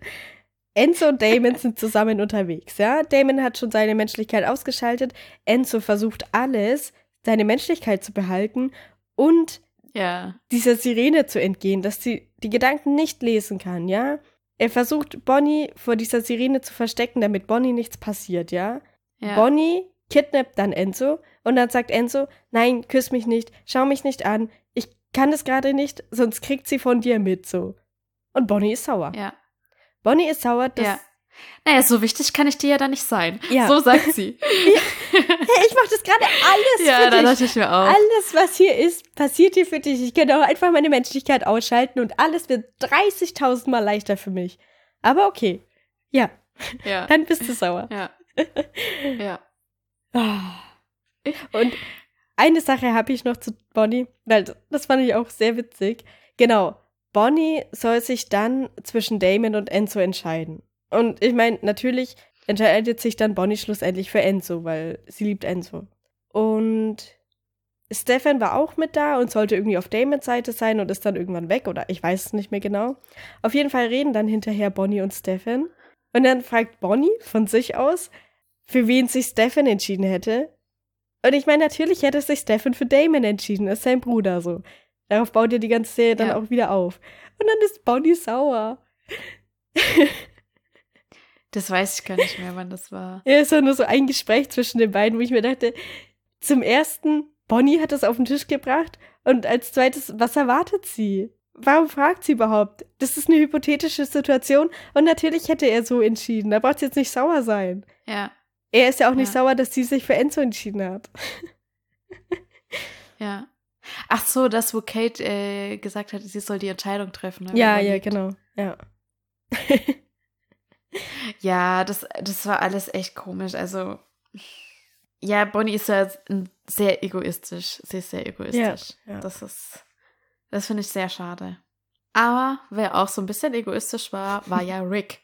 Enzo und Damon sind zusammen unterwegs, ja. Damon hat schon seine Menschlichkeit ausgeschaltet. Enzo versucht alles, seine Menschlichkeit zu behalten und Ja. dieser Sirene zu entgehen, dass sie die Gedanken nicht lesen kann, ja. Er versucht, Bonnie vor dieser Sirene zu verstecken, damit Bonnie nichts passiert, ja. ja. Bonnie kidnappt dann Enzo und dann sagt Enzo, nein, küss mich nicht, schau mich nicht an, ich kann es gerade nicht, sonst kriegt sie von dir mit, so. Und Bonnie ist sauer. Ja. Bonnie ist sauer, dass, ja. Naja, so wichtig kann ich dir ja dann nicht sein. Ja. So sagt sie. ich mach das gerade alles ja, für dich. dachte ich mir auch. Alles, was hier ist, passiert hier für dich. Ich könnte auch einfach meine Menschlichkeit ausschalten und alles wird 30.000 Mal leichter für mich. Aber okay. Ja, Ja. dann bist du sauer. Ja. Ja. Ah. Und eine Sache habe ich noch zu Bonnie, weil das fand ich auch sehr witzig. Genau, Bonnie soll sich dann zwischen Damon und Enzo entscheiden. Und ich meine, natürlich entscheidet sich dann Bonnie schlussendlich für Enzo, weil sie liebt Enzo. Und Stefan war auch mit da und sollte irgendwie auf Damons Seite sein und ist dann irgendwann weg oder ich weiß es nicht mehr genau. Auf jeden Fall reden dann hinterher Bonnie und Stefan. Und dann fragt Bonnie von sich aus, für wen sich Stefan entschieden hätte. Und ich meine, natürlich hätte sich Stefan für Damon entschieden, ist sein Bruder so. Darauf baut ihr die ganze Serie dann Ja. auch wieder auf. Und dann ist Bonnie sauer. Das weiß ich gar nicht mehr, wann das war. Ja, es war nur so ein Gespräch zwischen den beiden, wo ich mir dachte, zum ersten, Bonnie hat das auf den Tisch gebracht und als zweites, was erwartet sie? Warum fragt sie überhaupt? Das ist eine hypothetische Situation und natürlich hätte er so entschieden. Da braucht sie jetzt nicht sauer sein. Ja. Er ist ja auch nicht Ja. sauer, dass sie sich für Enzo entschieden hat. Ja. Ach so, das, wo Kate äh, gesagt hat, sie soll die Entscheidung treffen. ne, Ja, ja, genau. Ja. Ja, das, das war alles echt komisch. Also, ja, Bonnie ist ja sehr egoistisch. Sie ist sehr egoistisch. ja. Das ist, das finde ich sehr schade. Aber wer auch so ein bisschen egoistisch war, war ja Rick.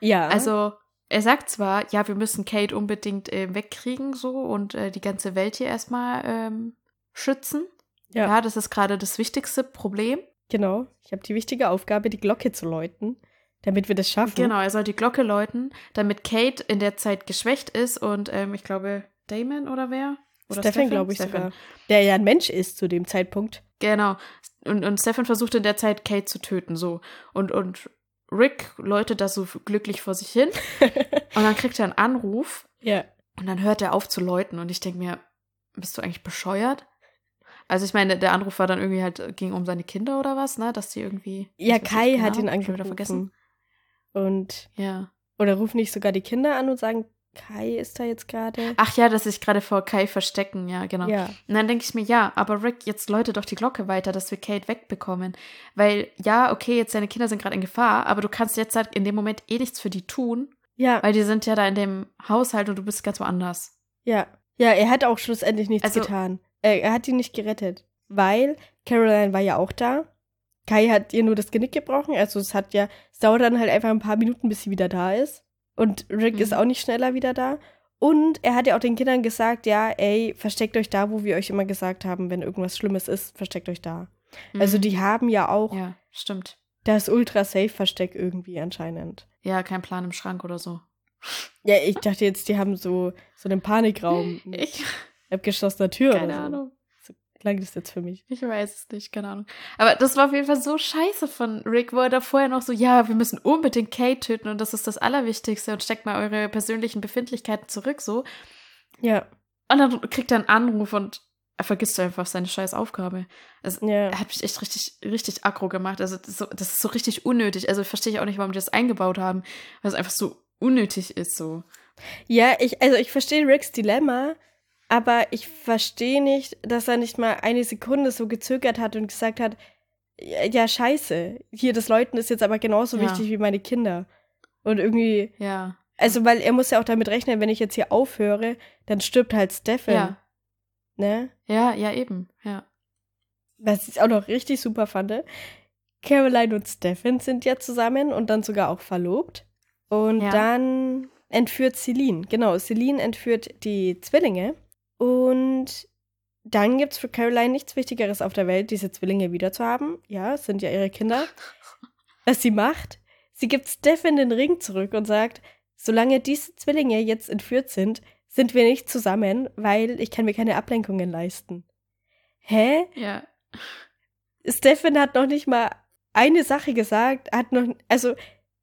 Ja. Also, er sagt zwar, ja, wir müssen Kate unbedingt äh, wegkriegen, so und äh, die ganze Welt hier erstmal ähm, schützen. Ja. ja, das ist gerade das wichtigste Problem. genau. Ich habe die wichtige Aufgabe, die Glocke zu läuten, damit wir das schaffen. Genau, er soll die Glocke läuten, damit Kate in der Zeit geschwächt ist und ähm, ich glaube, Damon oder wer? Oder Stefan, glaube ich Stefan. sogar. Der ja ein Mensch ist zu dem Zeitpunkt. Genau. Und, und Stefan versucht in der Zeit Kate zu töten, so. Und, und Rick läutet da so glücklich vor sich hin. und dann kriegt er einen Anruf Ja. und dann hört er auf zu läuten. Und ich denke mir, bist du eigentlich bescheuert? Also ich meine, der Anruf war dann irgendwie halt, ging um seine Kinder oder was, ne? Dass die irgendwie. Ja, Kai nicht hat genau, ihn schon wieder vergessen. Und, Ja. oder rufen nicht sogar die Kinder an und sagen, Kai ist da jetzt gerade? Ach ja, dass sich gerade vor Kai verstecken, ja, genau. Ja. Und dann denke ich mir, ja, aber Rick, jetzt läute doch die Glocke weiter, dass wir Kate wegbekommen. Weil, ja, okay, jetzt deine Kinder sind gerade in Gefahr, aber du kannst jetzt halt in dem Moment eh nichts für die tun, Ja, weil die sind ja da in dem Haushalt und du bist ganz woanders. ja. Ja, er hat auch schlussendlich nichts Also- getan. Äh, er hat ihn nicht gerettet. Weil Caroline war ja auch da. Kai hat ihr nur das Genick gebrochen. Also es hat ja, es dauert dann halt einfach ein paar Minuten, bis sie wieder da ist. Und Rick Mhm. ist auch nicht schneller wieder da. Und er hat ja auch den Kindern gesagt, ja, ey, versteckt euch da, wo wir euch immer gesagt haben, wenn irgendwas Schlimmes ist, versteckt euch da. Also Mhm. die haben ja auch Ja, stimmt. das Ultra-Safe-Versteck irgendwie anscheinend. Ja, kein Plan im Schrank oder so. Ja, ich dachte jetzt, die haben so, so einen Panikraum Ich, abgeschlossener Tür keine oder so. Ahnung. Klang das jetzt für mich. Ich weiß es nicht, keine Ahnung. Aber das war auf jeden Fall so scheiße von Rick, wo er da vorher noch so, ja, wir müssen unbedingt Kate töten und das ist das Allerwichtigste und steckt mal eure persönlichen Befindlichkeiten zurück, so. Ja, Und dann kriegt er einen Anruf und er vergisst einfach seine scheiß Aufgabe. Also, ja. er hat mich echt richtig, richtig aggro gemacht. Also, das ist, so, das ist so richtig unnötig. Also, verstehe ich auch nicht, warum die das eingebaut haben, weil es einfach so unnötig ist, so. Ja, ich, also ich verstehe Ricks Dilemma, aber ich verstehe nicht, dass er nicht mal eine Sekunde so gezögert hat und gesagt hat, ja, scheiße, hier das Läuten ist jetzt aber genauso Ja. wichtig wie meine Kinder. Und irgendwie, Ja. also weil er muss ja auch damit rechnen, wenn ich jetzt hier aufhöre, dann stirbt halt Stefan. Ja. Ne? Ja, ja, eben. Ja. Was ich auch noch richtig super fand. Caroline und Stefan sind ja zusammen und dann sogar auch verlobt. Und Ja. dann entführt Celine. Genau, Celine entführt die Zwillinge. Und dann gibt es für Caroline nichts Wichtigeres auf der Welt, diese Zwillinge wiederzuhaben. Ja, es sind ja ihre Kinder. Was sie macht, sie gibt Stefan den Ring zurück und sagt, solange diese Zwillinge jetzt entführt sind, sind wir nicht zusammen, weil ich kann mir keine Ablenkungen leisten. Hä? Ja. Stefan hat noch nicht mal eine Sache gesagt, hat noch, also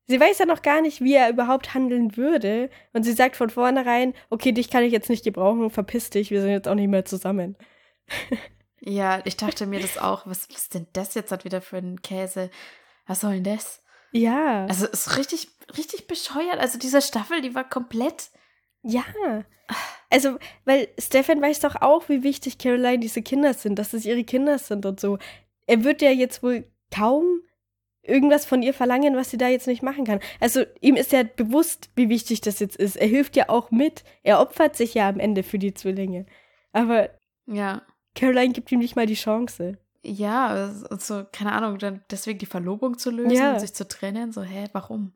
sie weiß ja noch gar nicht, wie er überhaupt handeln würde. Und sie sagt von vornherein, okay, dich kann ich jetzt nicht gebrauchen, verpiss dich, wir sind jetzt auch nicht mehr zusammen. Ja, ich dachte mir das auch. Was ist denn das jetzt halt wieder für ein Käse? Was soll denn das? Ja, Also, es ist richtig, richtig bescheuert. Also, diese Staffel, die war komplett. ja. Also, weil Stefan weiß doch auch, wie wichtig Caroline diese Kinder sind, dass es ihre Kinder sind und so. Er wird ja jetzt wohl kaum irgendwas von ihr verlangen, was sie da jetzt nicht machen kann. Also ihm ist ja bewusst, wie wichtig das jetzt ist. Er hilft ja auch mit. Er opfert sich ja am Ende für die Zwillinge. Aber Ja. Caroline gibt ihm nicht mal die Chance. Ja, und so, keine Ahnung, dann deswegen die Verlobung zu lösen Ja. und sich zu trennen. So, hä, warum?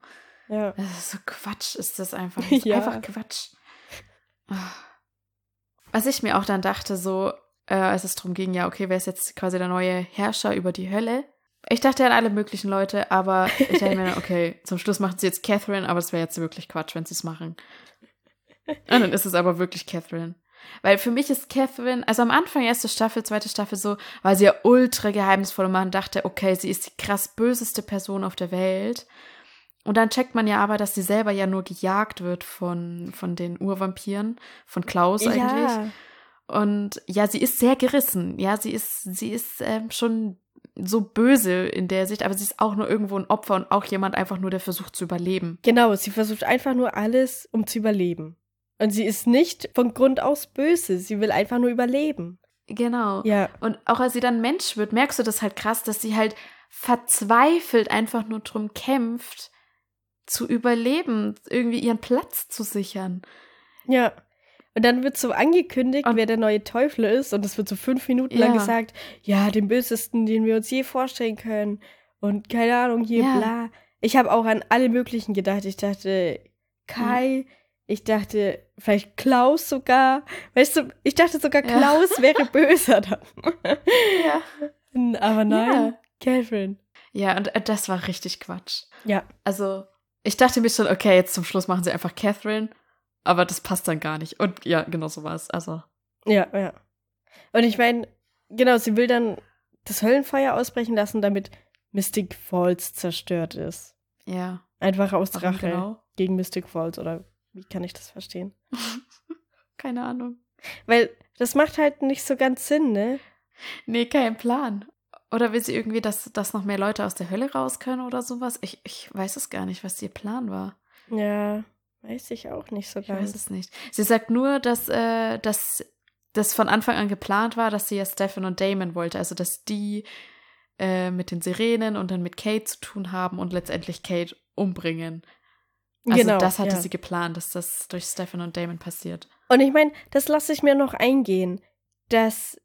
Ja. Das ist so Quatsch, ist das einfach. Das Ja. Einfach Quatsch. Ah. Was ich mir auch dann dachte, so, äh, als es darum ging, ja, okay, wer ist jetzt quasi der neue Herrscher über die Hölle? Ich dachte an alle möglichen Leute, aber ich dachte mir, okay, zum Schluss macht sie jetzt Catherine, aber es wäre jetzt wirklich Quatsch, wenn sie es machen. Und dann ist es aber wirklich Catherine. Weil für mich ist Catherine, also am Anfang erste Staffel, zweite Staffel so, war sie ja ultra geheimnisvoll und man dachte, okay, sie ist die krass böseste Person auf der Welt. Und dann checkt man ja aber, dass sie selber ja nur gejagt wird von, von den Urvampiren, von Klaus eigentlich. Ja. Und ja, sie ist sehr gerissen. Ja, sie ist, sie ist ähm, schon so böse in der Sicht, aber sie ist auch nur irgendwo ein Opfer und auch jemand einfach nur, der versucht zu überleben. Genau, sie versucht einfach nur alles, um zu überleben. Und sie ist nicht von Grund aus böse. Sie will einfach nur überleben. Genau. Ja. Und auch als sie dann Mensch wird, merkst du das halt krass, dass sie halt verzweifelt einfach nur drum kämpft, zu überleben, irgendwie ihren Platz zu sichern. Ja. Und dann wird so angekündigt, Und- wer der neue Teufel ist. Und es wird so fünf Minuten lang Ja. gesagt, ja, den bösesten, den wir uns je vorstellen können. Und keine Ahnung, hier, Ja. bla. Ich habe auch an alle möglichen gedacht. Ich dachte, Kai, ich dachte, vielleicht Klaus sogar. Weißt du, ich dachte sogar, Ja. Klaus wäre böser dann. Ja. Aber nein, Ja. Catherine. Ja, und äh, das war richtig Quatsch. Ja. Also, ich dachte mir schon, okay, jetzt zum Schluss machen sie einfach Catherine, aber das passt dann gar nicht. Und ja, genau so war es. Also, Ja, ja. Und ich meine, genau, sie will dann das Höllenfeuer ausbrechen lassen, damit Mystic Falls zerstört ist. ja. Einfach aus Warum Rache genau? gegen Mystic Falls oder wie kann ich das verstehen? Keine Ahnung. Weil das macht halt nicht so ganz Sinn, ne? Nee, kein Plan. Oder will sie irgendwie, dass, dass noch mehr Leute aus der Hölle raus können oder sowas? Ich, ich weiß es gar nicht, was ihr Plan war. Ja, weiß ich auch nicht so Ich weiß ganz. es nicht. Sie sagt nur, dass, äh, dass das von Anfang an geplant war, dass sie ja Stefan und Damon wollte. Also, dass die äh, mit den Sirenen und dann mit Kate zu tun haben und letztendlich Kate umbringen. Also, genau, das hatte ja. sie geplant, dass das durch Stefan und Damon passiert. Und ich meine, das lasse ich mir noch eingehen, dass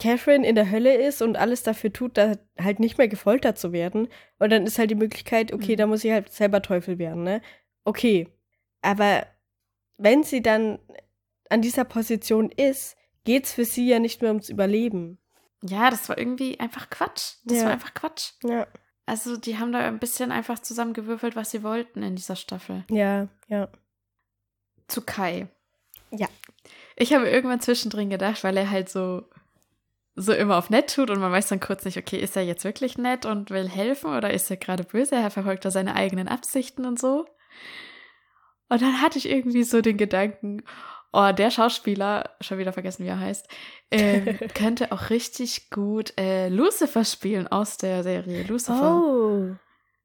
Catherine in der Hölle ist und alles dafür tut, da halt nicht mehr gefoltert zu werden. Und dann ist halt die Möglichkeit, okay, Mhm. da muss sie halt selber Teufel werden, ne? Okay. Aber wenn sie dann an dieser Position ist, geht's für sie ja nicht mehr ums Überleben. Ja, das war irgendwie einfach Quatsch. Das Ja. war einfach Quatsch. Ja, Also, die haben da ein bisschen einfach zusammengewürfelt, was sie wollten in dieser Staffel. ja, ja. zu Kai. Ja. Ich habe irgendwann zwischendrin gedacht, weil er halt so, so immer auf nett tut und man weiß dann kurz nicht, okay, ist er jetzt wirklich nett und will helfen oder ist er gerade böse? Er verfolgt da seine eigenen Absichten und so. Und dann hatte ich irgendwie so den Gedanken, oh, der Schauspieler, schon wieder vergessen, wie er heißt, ähm, könnte auch richtig gut äh, Lucifer spielen aus der Serie Lucifer. Oh,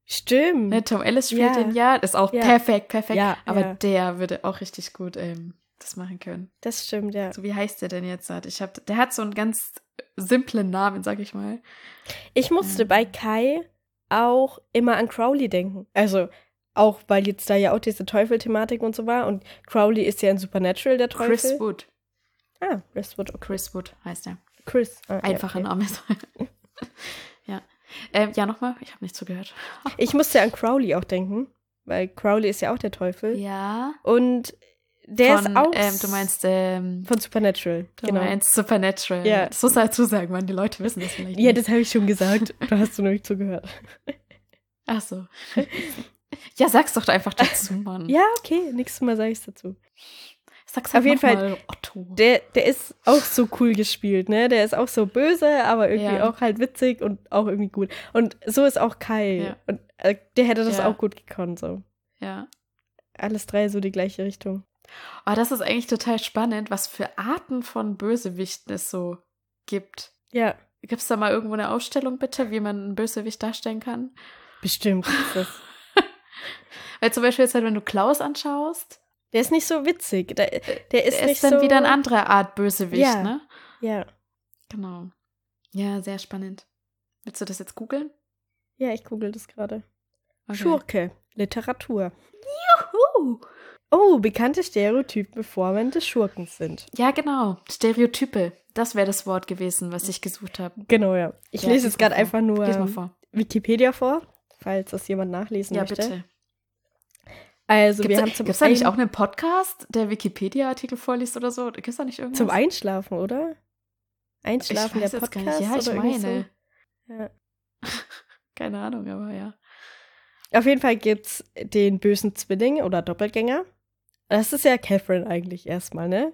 stimmt. Ne, Tom Ellis spielt Ja. den ja, ist auch Ja. perfekt, perfekt. Ja, aber ja. der würde auch richtig gut ähm, das machen können. Das stimmt, ja. So, wie heißt der denn jetzt? Ich hab, der hat so einen ganz simplen Namen, sag ich mal. Ich musste Ähm. bei Kai auch immer an Crowley denken. Also auch, weil jetzt da ja auch diese Teufel-Thematik und so war. Und Crowley ist ja in Supernatural der Teufel. Chris Wood. Ah, Chris Wood. Okay. Chris Wood heißt er. Chris. Ah, ja, Einfacher okay. Name. ja. Ähm, ja, nochmal. Ich habe nicht zugehört. Ich musste an Crowley auch denken, weil Crowley ist ja auch der Teufel. Ja. Und der von, ist auch Ähm, du meinst, ähm, von Supernatural. du genau. meinst Supernatural. Ja. Das muss dazu sagen, man. Die Leute wissen das vielleicht Ja, nicht. das habe ich schon gesagt. Da hast du noch nicht zugehört. Ach so. ja, sag's doch einfach dazu, Mann. Ja, okay. Nächstes Mal sage ich es dazu. Sag's Auf jeden Fall, mal, Otto. Der, der ist auch so cool gespielt, ne? Der ist auch so böse, aber irgendwie Ja. auch halt witzig und auch irgendwie gut. Und so ist auch Kai. Ja. Und äh, der hätte das Ja. auch gut gekonnt, so. ja. Alles drei so die gleiche Richtung. Aber das ist eigentlich total spannend, was für Arten von Bösewichten es so gibt. Ja, Gibt es da mal irgendwo eine Ausstellung, bitte, wie man einen Bösewicht darstellen kann? bestimmt ist das. Weil zum Beispiel jetzt halt, wenn du Klaus anschaust, Der ist nicht so witzig. Der, der ist der ist dann so. wieder eine andere Art Bösewicht, Ja. ne? Ja. Genau. Ja, sehr spannend. Willst du das jetzt googeln? Ja, ich google das gerade. Okay. Schurke. Literatur. Juhu. Oh, bekannte Stereotypen Formen des Schurkens sind. Ja, genau. Stereotype. Das wäre das Wort gewesen, was ich gesucht habe. Genau, ja. Ich Ja, lese jetzt gerade einfach nur ähm, vor. Wikipedia vor, falls das jemand nachlesen Ja, möchte. bitte. Also, wir Gibt's, haben zum gibt's da nicht auch einen Podcast, der Wikipedia-Artikel vorliest oder so? Gibt's da nicht irgendwas? Zum Einschlafen, oder? Einschlafen der Podcast. Ja, ich meine. So? Ja. Keine Ahnung, aber ja. Auf jeden Fall gibt's den bösen Zwilling oder Doppelgänger. Das ist ja Catherine eigentlich erstmal, ne?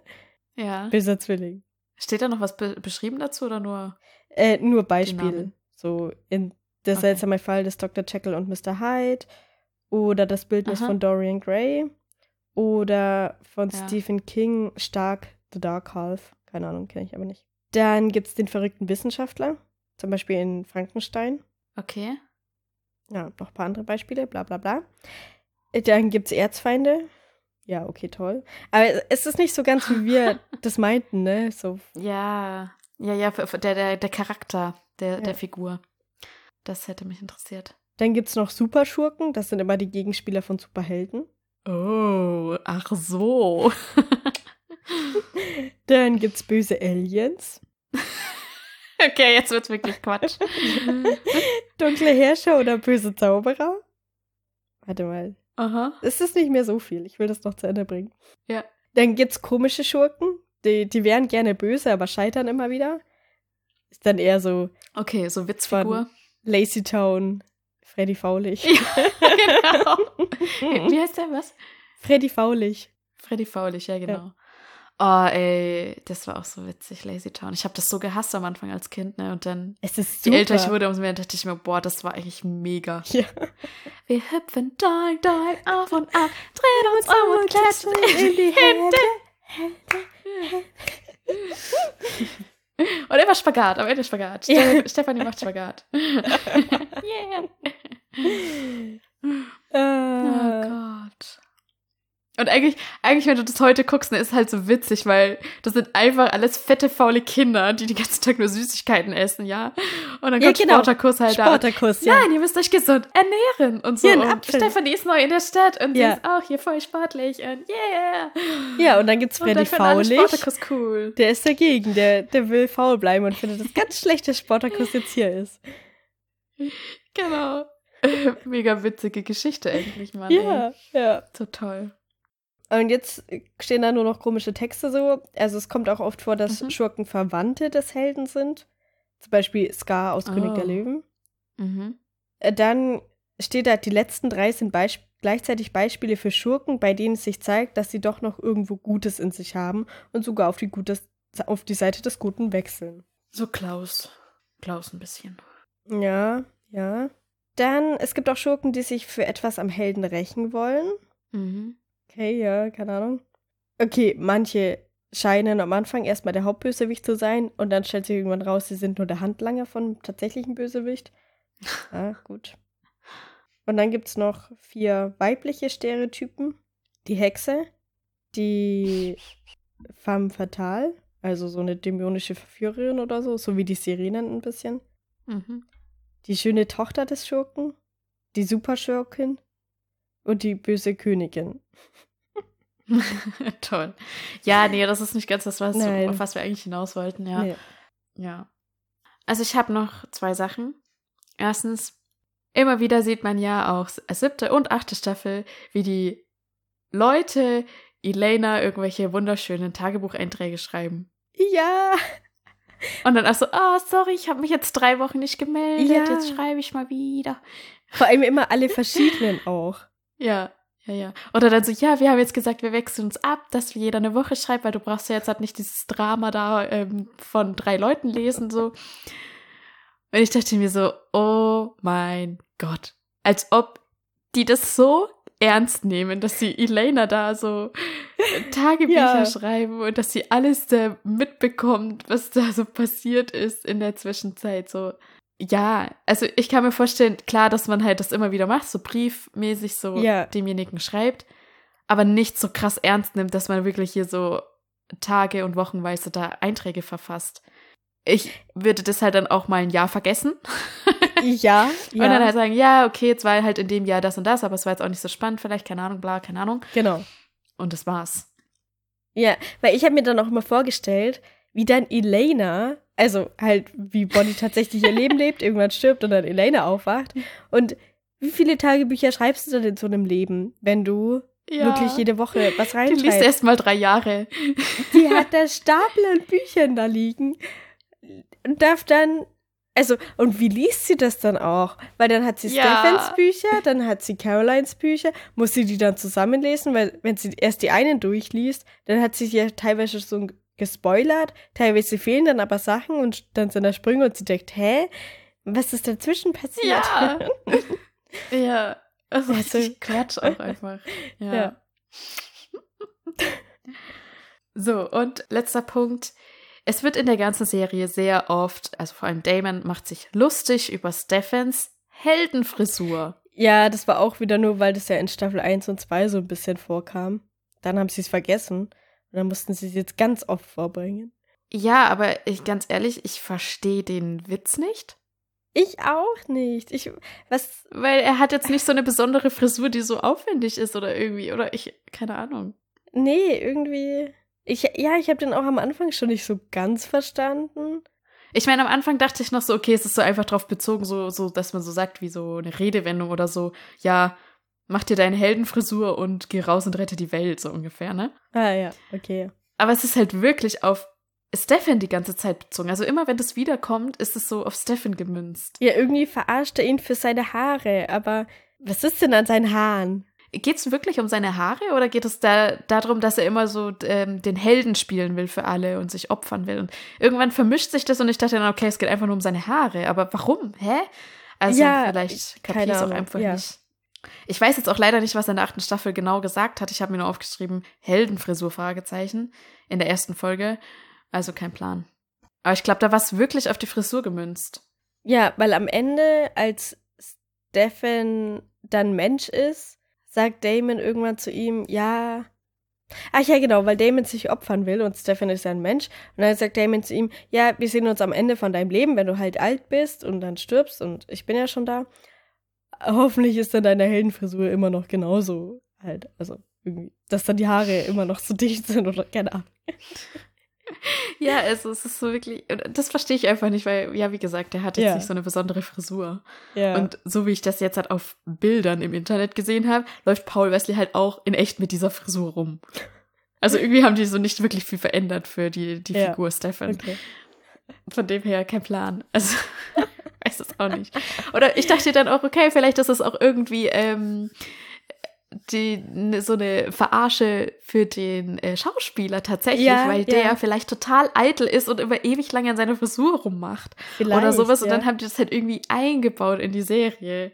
Ja. Böser Zwilling. Steht da noch was be beschrieben dazu oder nur? Äh, nur Beispiel. Namen. So in der Okay. seltsame Fall des Dr. Jekyll und Mr. Hyde oder das Bildnis Aha. von Dorian Gray oder von Ja. Stephen King Stark The Dark Half. Keine Ahnung, kenne ich aber nicht. Dann gibt's den verrückten Wissenschaftler, zum Beispiel in Frankenstein. Okay. Ja, noch ein paar andere Beispiele, bla bla bla. Dann gibt's Erzfeinde. Ja, okay, toll. Aber es ist nicht so ganz, wie wir das meinten, ne? So, Ja. Ja, ja, der, der, der Charakter der, Ja. der Figur. Das hätte mich interessiert. Dann gibt's noch Superschurken, das sind immer die Gegenspieler von Superhelden. Oh, ach so. Dann gibt's böse Aliens, okay, jetzt wird's wirklich Quatsch. dunkle Herrscher oder böse Zauberer. Warte mal, Aha. es ist nicht mehr so viel. Ich will das noch zu Ende bringen. Ja. Dann gibt's komische Schurken, die, die wären gerne böse, aber scheitern immer wieder. Ist dann eher so Okay, so Witzfigur. Lazy Town, Freddy Faulig. genau. Wie heißt der was? Freddy Faulig. Freddy Faulig, ja, genau. Oh, ey, das war auch so witzig, Lazy Town. Ich habe das so gehasst am Anfang als Kind, ne? Und dann, Es ist je super. älter ich wurde, umso mehr dachte ich mir, boah, das war eigentlich mega. Ja. Wir hüpfen doing, doing, auf und ab, drehen uns um und klatschen in die Hände. Und immer Spagat, am Ende Spagat. Ja. Ste- Stefanie macht Spagat. yeah. Oh Gott. Und eigentlich, eigentlich, wenn du das heute guckst, ne, ist halt so witzig, weil das sind einfach alles fette, faule Kinder, die den ganzen Tag nur Süßigkeiten essen, ja? Und dann Ja, kommt genau. Sportakus halt da. Sportakus, ja. Nein, ihr müsst euch gesund ernähren und so. Hier, und. Stefanie ist neu in der Stadt und Ja. sie ist auch hier voll sportlich und yeah. Ja, und dann gibt's Freddy Faulig. Sportakus cool. Der ist dagegen, der, der will faul bleiben und findet es ganz schlecht, dass Sportakus jetzt hier ist. Genau. Mega witzige Geschichte eigentlich, Mann. Ja, Ey. ja. So toll. Und jetzt stehen da nur noch komische Texte so. Also es kommt auch oft vor, dass Mhm. Schurken Verwandte des Helden sind. Zum Beispiel Scar aus König Oh. der Löwen. Mhm. Äh, Dann steht da, die letzten drei sind Beisp gleichzeitig Beispiele für Schurken, bei denen es sich zeigt, dass sie doch noch irgendwo Gutes in sich haben und sogar auf die, Gutes, auf die Seite des Guten wechseln. So Klaus. Klaus ein bisschen. Ja, ja. Dann, es gibt auch Schurken, die sich für etwas am Helden rächen wollen. Mhm. Okay, ja, keine Ahnung. Okay, manche scheinen am Anfang erstmal der Hauptbösewicht zu sein und dann stellt sich irgendwann raus, sie sind nur der Handlanger von tatsächlichen Bösewicht. Ah, gut. Und dann gibt es noch vier weibliche Stereotypen. Die Hexe, die femme fatale, also so eine dämonische Verführerin oder so, so wie die Sirenen ein bisschen. Mhm. Die schöne Tochter des Schurken, die Superschurkin und die böse Königin. Toll. Ja, nee, das ist nicht ganz das, was, Nein. auf was wir eigentlich hinaus wollten, ja. Nee. Ja. Also ich habe noch zwei Sachen. Erstens, immer wieder sieht man ja auch siebte und achte Staffel, wie die Leute Elena irgendwelche wunderschönen Tagebucheinträge schreiben. Ja, Und dann auch so, oh, sorry, ich habe mich jetzt drei Wochen nicht gemeldet, Ja. jetzt schreibe ich mal wieder. vor allem immer alle verschiedenen auch. Ja, ja, ja. Oder dann so, ja, wir haben jetzt gesagt, wir wechseln uns ab, dass wir jeder eine Woche schreibt, weil du brauchst ja jetzt halt nicht dieses Drama da ähm, von drei Leuten lesen, so. Und ich dachte mir so, oh mein Gott. Als ob die das so ernst nehmen, dass sie Elena da so Tagebücher Ja. schreiben und dass sie alles da mitbekommt, was da so passiert ist in der Zwischenzeit. So, ja, also ich kann mir vorstellen, klar, dass man halt das immer wieder macht, so briefmäßig so Ja. demjenigen schreibt, aber nicht so krass ernst nimmt, dass man wirklich hier so Tage und Wochenweise da Einträge verfasst. Ich würde das halt dann auch mal ein Jahr vergessen Ja, und dann ja, halt sagen, ja, okay, jetzt war halt in dem Jahr das und das, aber es war jetzt auch nicht so spannend, vielleicht, keine Ahnung, bla, keine Ahnung. genau. Und das war's. Ja, weil ich habe mir dann auch immer vorgestellt, wie dann Elena, also halt wie Bonnie tatsächlich ihr Leben lebt, irgendwann stirbt und dann Elena aufwacht. Und wie viele Tagebücher schreibst du dann in so einem Leben, wenn du wirklich jede Woche was Die liest reinschreibst? erst mal drei Jahre. Die hat da Stapel an Büchern da liegen und darf dann, also, und wie liest sie das dann auch? Weil dann hat sie Ja. Stephens Bücher, dann hat sie Carolines Bücher, muss sie die dann zusammenlesen, weil wenn sie erst die einen durchliest, dann hat sie ja teilweise so gespoilert, teilweise fehlen dann aber Sachen und dann sind da Sprünge und sie denkt, hä? Was ist dazwischen passiert? Ja. ja. Also, Also- Quatsch auch einfach. Ja. Ja. So, und letzter Punkt. Es wird in der ganzen Serie sehr oft, also vor allem Damon macht sich lustig über Stephens Heldenfrisur. Ja, das war auch wieder nur, weil das ja in Staffel 1 und 2 so ein bisschen vorkam. Dann haben sie es vergessen und dann mussten sie es jetzt ganz oft vorbringen. Ja, aber ich ganz ehrlich, ich verstehe den Witz nicht. Ich auch nicht. Ich, was, Weil er hat jetzt nicht so eine besondere Frisur, die so aufwendig ist oder irgendwie, oder ich, keine Ahnung. nee, irgendwie. Ich, ja, ich habe den auch am Anfang schon nicht so ganz verstanden. Ich meine, am Anfang dachte ich noch so, okay, es ist so einfach drauf bezogen, so, so, dass man so sagt, wie so eine Redewendung oder so, ja, mach dir deine Heldenfrisur und geh raus und rette die Welt, so ungefähr, ne? Ah ja, okay. Aber es ist halt wirklich auf Stefan die ganze Zeit bezogen. Also immer, wenn das wiederkommt, ist es so auf Stefan gemünzt. Ja, irgendwie verarscht er ihn für seine Haare, aber was ist denn an seinen Haaren? Geht es wirklich um seine Haare oder geht es da darum, dass er immer so ähm, den Helden spielen will für alle und sich opfern will? Und irgendwann vermischt sich das und ich dachte dann, okay, es geht einfach nur um seine Haare. Aber warum? Hä? Also Ja, vielleicht kapiere ich es auch einfach ja. nicht. Ich weiß jetzt auch leider nicht, was er in der achten Staffel genau gesagt hat. Ich habe mir nur aufgeschrieben, Heldenfrisur, Fragezeichen, in der ersten Folge. Also kein Plan. Aber ich glaube, da war es wirklich auf die Frisur gemünzt. Ja, weil am Ende, als Stefan dann Mensch ist, sagt Damon irgendwann zu ihm, ja. Ach ja, genau, weil Damon sich opfern will und Stefan ist ja ein Mensch. Und dann sagt Damon zu ihm, ja, wir sehen uns am Ende von deinem Leben, wenn du halt alt bist und dann stirbst und ich bin ja schon da. Hoffentlich ist dann deine Heldenfrisur immer noch genauso halt. Also irgendwie, dass dann die Haare immer noch so dicht sind oder keine Ahnung. Ja, also es ist so wirklich, das verstehe ich einfach nicht, weil, ja, wie gesagt, der hat jetzt Ja. nicht so eine besondere Frisur. Ja. Und so wie ich das jetzt halt auf Bildern im Internet gesehen habe, läuft Paul Wesley halt auch in echt mit dieser Frisur rum. Also irgendwie haben die so nicht wirklich viel verändert für die, die Ja. Figur Stefan. okay. Von dem her kein Plan. Also weiß es auch nicht. Oder ich dachte dann auch, okay, vielleicht ist es auch irgendwie ähm, die ne, so eine Verarsche für den äh, Schauspieler tatsächlich, Ja, weil ja. der vielleicht total eitel ist und immer ewig lange an seiner Frisur rummacht oder Vielleicht, sowas und ja. dann haben die das halt irgendwie eingebaut in die Serie.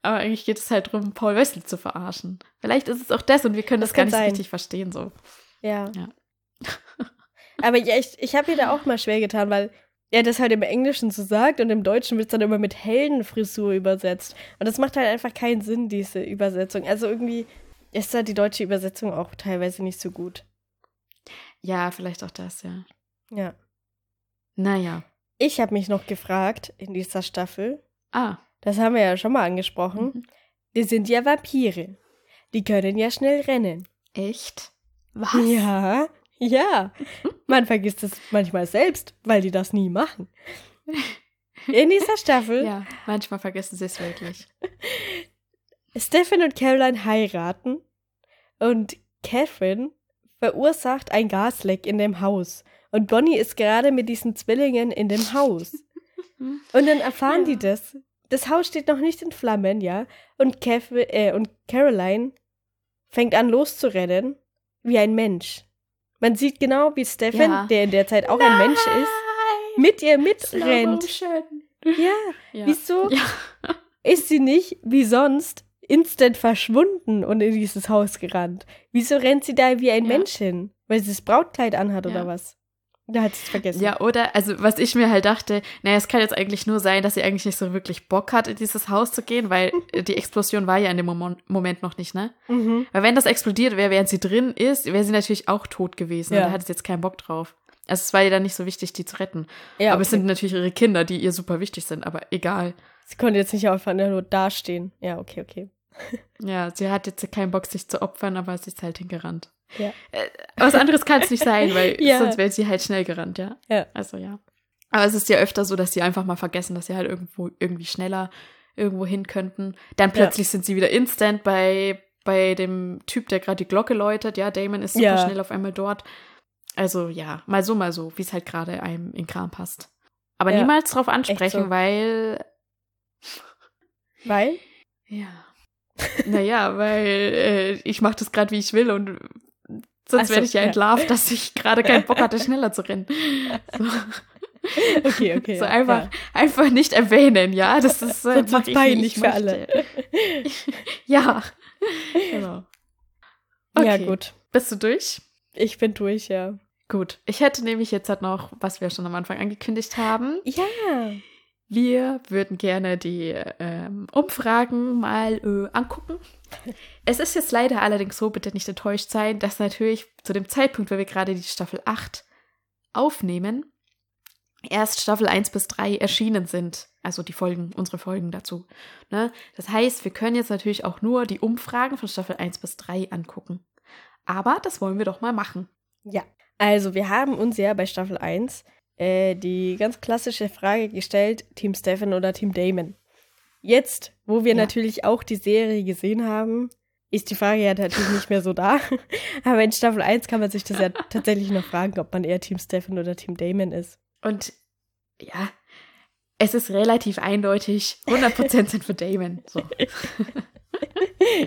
Aber eigentlich geht es halt darum, Paul Wesley zu verarschen. Vielleicht ist es auch das und wir können das, Das gar nicht so sein. richtig verstehen so. Ja. Ja. Aber ja, ich, ich habe mir da auch mal schwer getan, weil er das halt im Englischen so sagt und im Deutschen wird es dann immer mit Heldenfrisur übersetzt. Und das macht halt einfach keinen Sinn, diese Übersetzung. Also irgendwie ist da die deutsche Übersetzung auch teilweise nicht so gut. Ja, vielleicht auch das, ja. Ja. Naja. Ich habe mich noch gefragt in dieser Staffel, Ah. das haben wir ja schon mal angesprochen, Mhm. wir sind ja Vampire. Die können ja schnell rennen. Echt? Was? Ja, ja. Man vergisst es manchmal selbst, weil die das nie machen. In dieser Staffel, Ja, manchmal vergessen sie es wirklich. Stephen und Caroline heiraten und Catherine verursacht ein Gasleck in dem Haus. Und Bonnie ist gerade mit diesen Zwillingen in dem Haus. Und dann erfahren Ja. die das. Das Haus steht noch nicht in Flammen, ja. Und, Catherine, äh, und Caroline fängt an loszurennen wie ein Mensch. Man sieht genau, wie Stephen, Ja. der in der Zeit auch ein Mensch ist, mit ihr mitrennt. Ja, Ja. wieso Ja. ist sie nicht wie sonst instant verschwunden und in dieses Haus gerannt? Wieso rennt sie da wie ein Ja. Mensch hin? Weil sie das Brautkleid anhat oder was? Da hat sie es vergessen. Ja, oder, also was ich mir halt dachte, naja, es kann jetzt eigentlich nur sein, dass sie eigentlich nicht so wirklich Bock hat, in dieses Haus zu gehen, weil die Explosion war ja in dem Mom Moment noch nicht, ne? Mhm. Weil wenn das explodiert wäre, während sie drin ist, wäre sie natürlich auch tot gewesen. Ja. Und da hat sie jetzt keinen Bock drauf. Also es war ihr dann nicht so wichtig, die zu retten. Ja, aber es okay. sind natürlich ihre Kinder, die ihr super wichtig sind, aber egal. Sie konnte jetzt nicht einfach nur dastehen. Ja, okay, okay. Ja, sie hat jetzt keinen Bock, sich zu opfern, aber sie ist halt hingerannt. Ja. Äh, was anderes kann es nicht sein, weil Ja. sonst wäre sie halt schnell gerannt, ja. Ja. Also ja. Aber es ist ja öfter so, dass sie einfach mal vergessen, dass sie halt irgendwo irgendwie schneller irgendwo hin könnten. Dann plötzlich sind sie wieder instant bei, bei dem Typ, der gerade die Glocke läutet. Ja, Damon ist super Ja. schnell auf einmal dort. Also ja, mal so, mal so, wie es halt gerade einem in Kram passt. Aber Ja, niemals drauf ansprechen, so. weil Weil? Ja. Naja, weil äh, ich mache das gerade, wie ich will und sonst so, werde ich ja ja. entlarvt, dass ich gerade keinen Bock hatte, schneller zu rennen. So, Okay, okay. so ja, einfach, Ja. einfach nicht erwähnen, ja. Das ist äh, Sonst mach wird's ich, wie peinlich ich für möchte. ja. Genau. ja, Okay. gut. Bist du durch? Ich bin durch, ja. Gut. Ich hätte nämlich jetzt halt noch, was wir schon am Anfang angekündigt haben. Ja. Wir würden gerne die ähm, Umfragen mal äh, angucken. Es ist jetzt leider allerdings so, bitte nicht enttäuscht sein, dass natürlich zu dem Zeitpunkt, wo wir gerade die Staffel 8 aufnehmen, erst Staffel 1 bis 3 erschienen sind. Also die Folgen, unsere Folgen dazu. Ne? Das heißt, wir können jetzt natürlich auch nur die Umfragen von Staffel 1 bis 3 angucken. Aber das wollen wir doch mal machen. Ja. Also, wir haben uns ja bei Staffel 1 äh, die ganz klassische Frage gestellt: Team Stefan oder Team Damon. Jetzt, wo wir Ja. natürlich auch die Serie gesehen haben, ist die Frage ja natürlich nicht mehr so da. Aber in Staffel 1 kann man sich das ja tatsächlich noch fragen, ob man eher Team Stefan oder Team Damon ist. Und ja, es ist relativ eindeutig, 100% sind für Damon. So.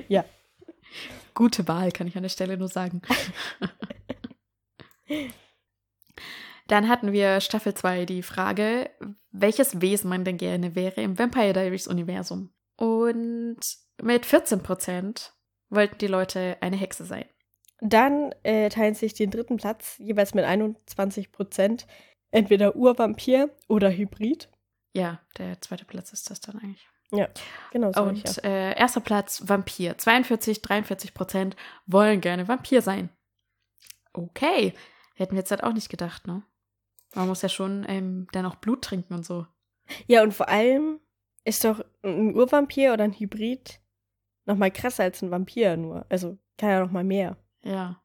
Ja. Gute Wahl, kann ich an der Stelle nur sagen. Dann hatten wir Staffel 2 die Frage, welches Wesen man denn gerne wäre im Vampire Diaries Universum. Und mit 14% wollten die Leute eine Hexe sein. Dann äh, teilen sich den dritten Platz jeweils mit 21 Prozent entweder Urvampir oder Hybrid. Ja, der zweite Platz ist das dann eigentlich. Genau so. Und ja. äh, erster Platz Vampir. 42, 43 Prozent wollen gerne Vampir sein. Okay. Hätten wir jetzt halt auch nicht gedacht, ne? Man muss ja schon ähm, dann auch Blut trinken und so. ja, und vor allem ist doch ein Urvampir oder ein Hybrid noch mal krasser als ein Vampir nur. Also kann ja noch mal mehr. Ja.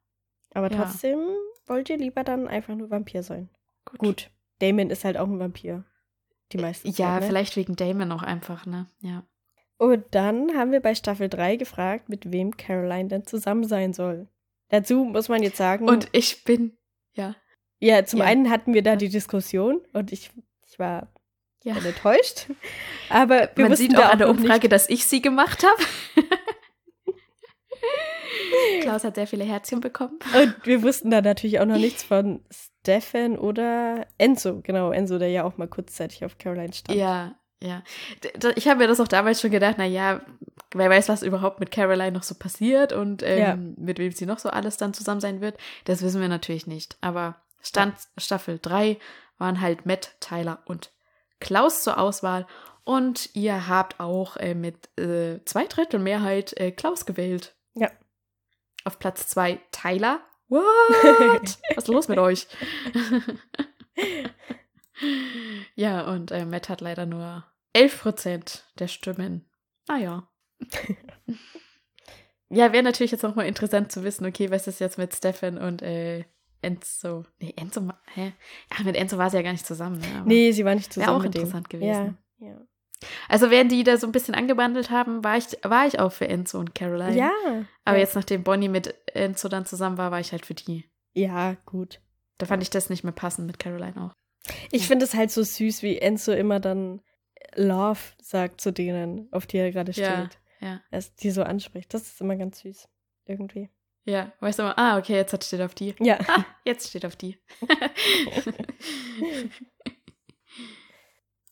Aber Ja. trotzdem wollt ihr lieber dann einfach nur Vampir sein. Gut. Gut, Damon ist halt auch ein Vampir. Die meisten Ja, Zeit, ne? vielleicht wegen Damon auch einfach, ne? Ja. Und dann haben wir bei Staffel 3 gefragt, mit wem Caroline denn zusammen sein soll. Dazu muss man jetzt sagen, Und ich bin, ja, ja, zum ja. einen hatten wir da die Diskussion und ich, ich war ja. enttäuscht. Aber wir Man sieht auch an der Umfrage, dass ich sie gemacht habe. Klaus hat sehr viele Herzchen bekommen. Und wir wussten da natürlich auch noch nichts von Stefan oder Enzo. Genau, Enzo, der ja auch mal kurzzeitig auf Caroline stand. Ja, ja. Ich habe mir das auch damals schon gedacht, na ja, wer weiß, was überhaupt mit Caroline noch so passiert und ähm, ja. mit wem sie noch so alles dann zusammen sein wird. Das wissen wir natürlich nicht. Aber Stand Staffel 3 waren halt Matt, Tyler und Klaus zur Auswahl. Und ihr habt auch äh, mit äh, zwei Drittel Mehrheit äh, Klaus gewählt. Ja. Auf Platz 2 Tyler. What? Was ist los mit euch? ja, und äh, Matt hat leider nur 11% der Stimmen. Ah ja. ja, wäre natürlich jetzt nochmal interessant zu wissen, okay, was ist jetzt mit Stefan und äh, Enzo. Nee, Enzo, hä? Ja, mit Enzo war sie ja gar nicht zusammen. Ne? nee, sie war nicht zusammen. Wäre auch interessant dem. gewesen. Ja, ja. Also während die da so ein bisschen angebandelt haben, war ich, war ich auch für Enzo und Caroline. Ja. Aber ja. jetzt, nachdem Bonnie mit Enzo dann zusammen war, war ich halt für die. Ja, gut. Da fand ich das nicht mehr passend mit Caroline auch. Ich finde es halt so süß, wie Enzo immer dann Love sagt zu denen, auf die er gerade steht. Ja, ja. Er die so anspricht. Das ist immer ganz süß. Irgendwie. Ja, weißt du immer, ah, okay, jetzt steht auf die. Ja. Ah, jetzt steht auf die.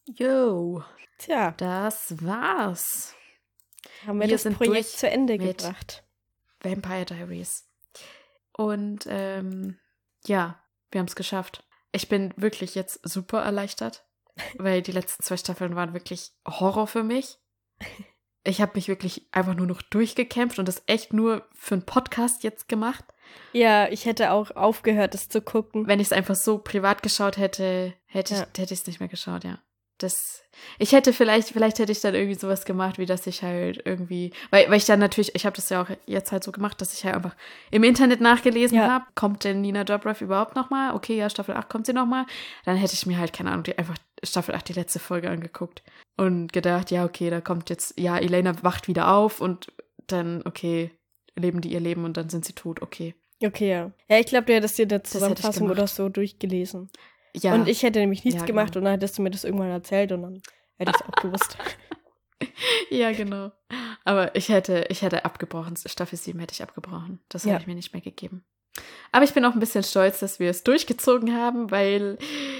Yo. Tja. Das war's. Haben wir, Wir das Projekt zu Ende gebracht. Vampire Diaries. Und ähm, ja, wir haben es geschafft. Ich bin wirklich jetzt super erleichtert, weil die letzten zwei Staffeln waren wirklich Horror für mich. Ich habe mich wirklich einfach nur noch durchgekämpft und das echt nur für einen Podcast jetzt gemacht. Ja, ich hätte auch aufgehört, es zu gucken. Wenn ich es einfach so privat geschaut hätte, hätte ich Ja. hätte ich es nicht mehr geschaut, ja. Das, ich hätte vielleicht, vielleicht hätte ich dann irgendwie sowas gemacht, wie dass ich halt irgendwie, weil, weil ich dann natürlich, ich habe das ja auch jetzt halt so gemacht, dass ich halt einfach im Internet nachgelesen Ja. habe, kommt denn Nina Dobrev überhaupt nochmal? Okay, ja, Staffel 8 kommt sie nochmal. Dann hätte ich mir halt, keine Ahnung, die, einfach Staffel 8 die letzte Folge angeguckt und gedacht, ja, okay, da kommt jetzt, ja, Elena wacht wieder auf und dann, okay, leben die ihr Leben und dann sind sie tot, okay. Okay, ja. Ja, ich glaube, du hättest dir eine Zusammenfassung gemacht. oder so durchgelesen. Ja. Und ich hätte nämlich nichts Ja, gemacht genau. und dann hättest du mir das irgendwann erzählt und dann hätte ich es auch gewusst. Ja, genau. Aber ich hätte, ich hätte abgebrochen. Staffel 7 hätte ich abgebrochen. Das Ja. hätte ich mir nicht mehr gegeben. Aber ich bin auch ein bisschen stolz, dass wir es durchgezogen haben, weil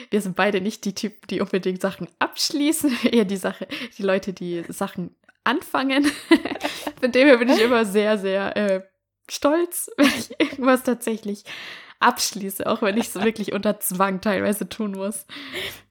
wir sind beide nicht die Typen, die unbedingt Sachen abschließen, eher die Sache, die Leute, die Sachen anfangen. Von dem her bin ich immer sehr, sehr äh, stolz, wenn ich irgendwas tatsächlich abschließe, auch wenn ich es wirklich unter Zwang teilweise tun muss.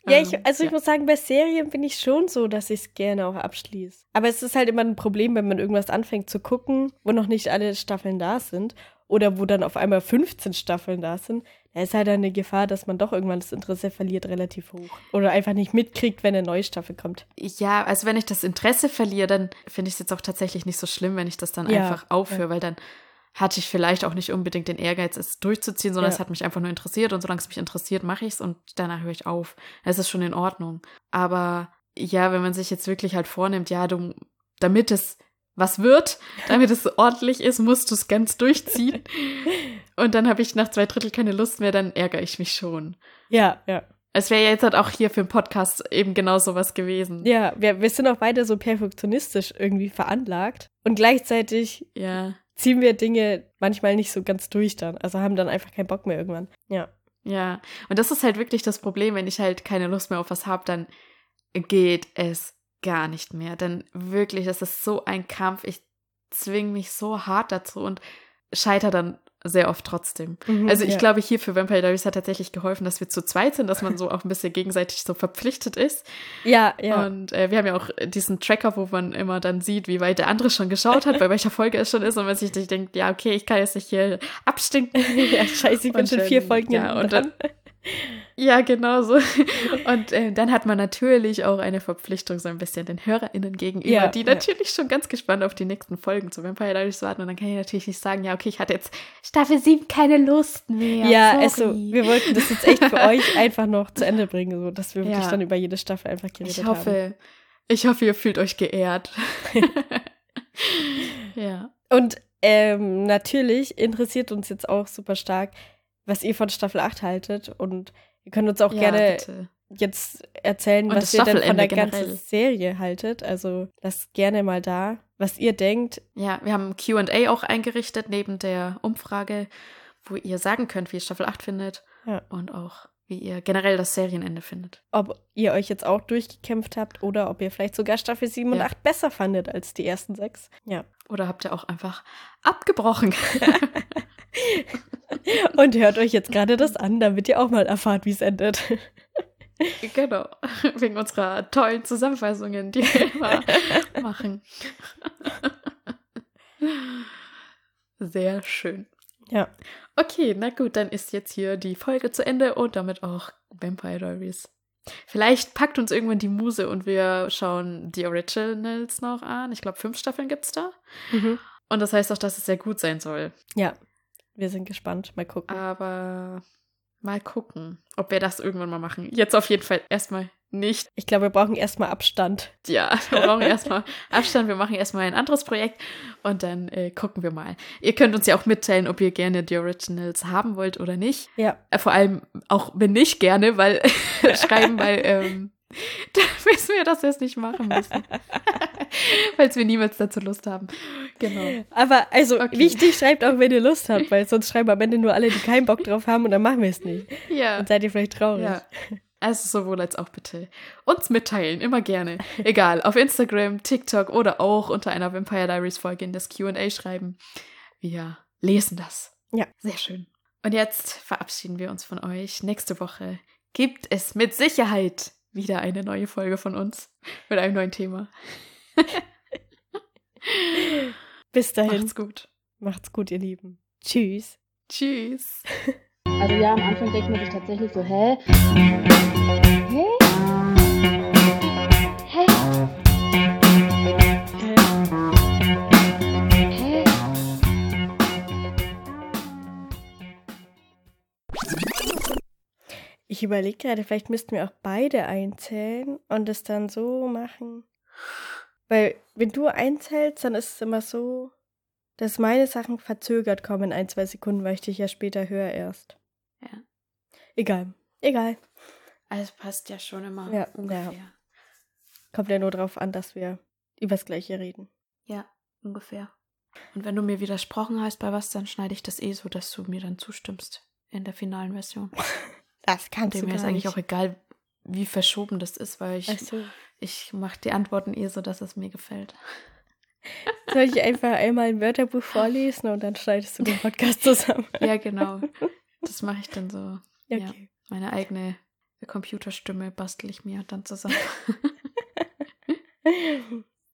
Ja, Ähm, ich, also ich ja. muss sagen, bei Serien bin ich schon so, dass ich es gerne auch abschließe. Aber es ist halt immer ein Problem, wenn man irgendwas anfängt zu gucken, wo noch nicht alle Staffeln da sind oder wo dann auf einmal 15 Staffeln da sind. Da ist halt eine Gefahr, dass man doch irgendwann das Interesse verliert, relativ hoch. Oder einfach nicht mitkriegt, wenn eine neue Staffel kommt. Ja, also wenn ich das Interesse verliere, dann finde ich es jetzt auch tatsächlich nicht so schlimm, wenn ich das dann Ja, einfach aufhöre, weil dann hatte ich vielleicht auch nicht unbedingt den Ehrgeiz, es durchzuziehen, sondern Ja. es hat mich einfach nur interessiert und solange es mich interessiert, mache ich es und danach höre ich auf. Es ist schon in Ordnung. Aber ja, wenn man sich jetzt wirklich halt vornimmt, ja, du, damit es was wird, damit es ordentlich ist, musst du es ganz durchziehen. und dann habe ich nach zwei Drittel keine Lust mehr, dann ärgere ich mich schon. Ja, ja. Es wäre ja jetzt halt auch hier für den Podcast eben genau sowas gewesen. Ja, wir, wir sind auch beide so perfektionistisch irgendwie veranlagt. Und gleichzeitig ja. ziehen wir Dinge manchmal nicht so ganz durch dann. Also haben dann einfach keinen Bock mehr irgendwann. Ja. Ja, und das ist halt wirklich das Problem, wenn ich halt keine Lust mehr auf was habe, dann geht es gar nicht mehr. Dann wirklich, das ist so ein Kampf. Ich zwinge mich so hart dazu und scheitere dann sehr oft trotzdem. Mhm, Also ich ja. glaube, hier für Vampire Diaries hat tatsächlich geholfen, dass wir zu zweit sind, dass man so auch ein bisschen gegenseitig so verpflichtet ist. Ja, ja. Und äh, wir haben ja auch diesen Tracker, wo man immer dann sieht, wie weit der andere schon geschaut hat, bei welcher Folge es schon ist und man sich nicht denkt, ja, okay, ich kann jetzt nicht hier abstinken. ja, scheiße, ich bin schon dann- vier Folgen ja, und dran. Ja, genau so. Und äh, dann hat man natürlich auch eine Verpflichtung so ein bisschen den HörerInnen gegenüber, Ja, die ja. natürlich schon ganz gespannt auf die nächsten Folgen zu Vampire Diaries warten. Und dann kann ich natürlich nicht sagen, ja, okay, ich hatte jetzt Staffel 7 keine Lust mehr. Ja, sorry. also wir wollten das jetzt echt für euch einfach noch zu Ende bringen, so dass wir wirklich Ja. dann über jede Staffel einfach geredet ich haben. hoffe, ich hoffe, ihr fühlt euch geehrt. ja. Und ähm, natürlich interessiert uns jetzt auch super stark, was ihr von Staffel 8 haltet. Und ihr könnt uns auch ja, gerne bitte. jetzt erzählen, Und was ihr denn von der ganzen generell. Serie haltet. Also lasst gerne mal da, was ihr denkt. Ja, wir haben QA auch eingerichtet neben der Umfrage, wo ihr sagen könnt, wie ihr Staffel 8 findet Ja. und auch, wie ihr generell das Serienende findet. Ob ihr euch jetzt auch durchgekämpft habt oder ob ihr vielleicht sogar Staffel 7 und Ja. 8 besser fandet als die ersten sechs. Ja. Oder habt ihr auch einfach abgebrochen? Und hört euch jetzt gerade das an, damit ihr auch mal erfahrt, wie es endet. genau. Wegen unserer tollen Zusammenfassungen, die wir immer machen. Sehr schön. Ja. Okay, na gut, dann ist jetzt hier die Folge zu Ende und damit auch Vampire Diaries. Vielleicht packt uns irgendwann die Muse und wir schauen die Originals noch an. Ich glaube, fünf Staffeln gibt's da. Und das heißt auch, dass es sehr gut sein soll. Ja. Wir sind gespannt. Mal gucken. Aber mal gucken, ob wir das irgendwann mal machen. Jetzt auf jeden Fall erstmal nicht. Ich glaube, wir brauchen erstmal Abstand. Ja, wir brauchen erstmal Abstand. Wir machen erstmal ein anderes Projekt und dann äh, gucken wir mal. Ihr könnt uns ja auch mitteilen, ob ihr gerne die Originals haben wollt oder nicht. Ja. Äh, vor allem auch wenn nicht gerne, weil schreiben, weil ähm, da wissen wir, dass wir es nicht machen müssen. Falls wir niemals dazu Lust haben. Genau. Aber also Okay. wichtig, schreibt auch, wenn ihr Lust habt, weil sonst schreiben am Ende nur alle, die keinen Bock drauf haben und dann machen wir es nicht. Ja. Dann seid ihr vielleicht traurig. Ja. Also sowohl als auch bitte uns mitteilen, immer gerne. Egal, auf Instagram, TikTok oder auch unter einer Vampire Diaries Folge in das Q&A schreiben. Wir lesen das. Ja. Sehr schön. Und jetzt verabschieden wir uns von euch. Nächste Woche gibt es mit Sicherheit wieder eine neue Folge von uns mit einem neuen Thema. Bis dahin. Macht's gut. Macht's gut, ihr Lieben. Tschüss. Tschüss. Also ja, am Anfang denkt man sich tatsächlich so, hä? Hä? Hä? Hä? Ich überlege gerade, vielleicht müssten wir auch beide einzählen und es dann so machen. Weil, wenn du einzählst, dann ist es immer so, dass meine Sachen verzögert kommen in ein, zwei Sekunden, weil ich dich ja später höre erst. Egal. Egal. Also passt ja schon immer Ja, ungefähr. ja. Kommt ja nur darauf an, dass wir übers Gleiche reden. Ja, ungefähr. Und wenn du mir widersprochen hast bei was, dann schneide ich das eh so, dass du mir dann zustimmst in der finalen Version. Das kannst Dem du mir ist gar eigentlich auch egal, wie verschoben das ist, weil ich, so. ich mache die Antworten eh so, dass es mir gefällt. Soll ich einfach einmal ein Wörterbuch vorlesen und dann schneidest du den Podcast zusammen? Ja, genau. Das mache ich dann so. Ja, Okay. meine eigene Computerstimme bastel ich mir dann zusammen.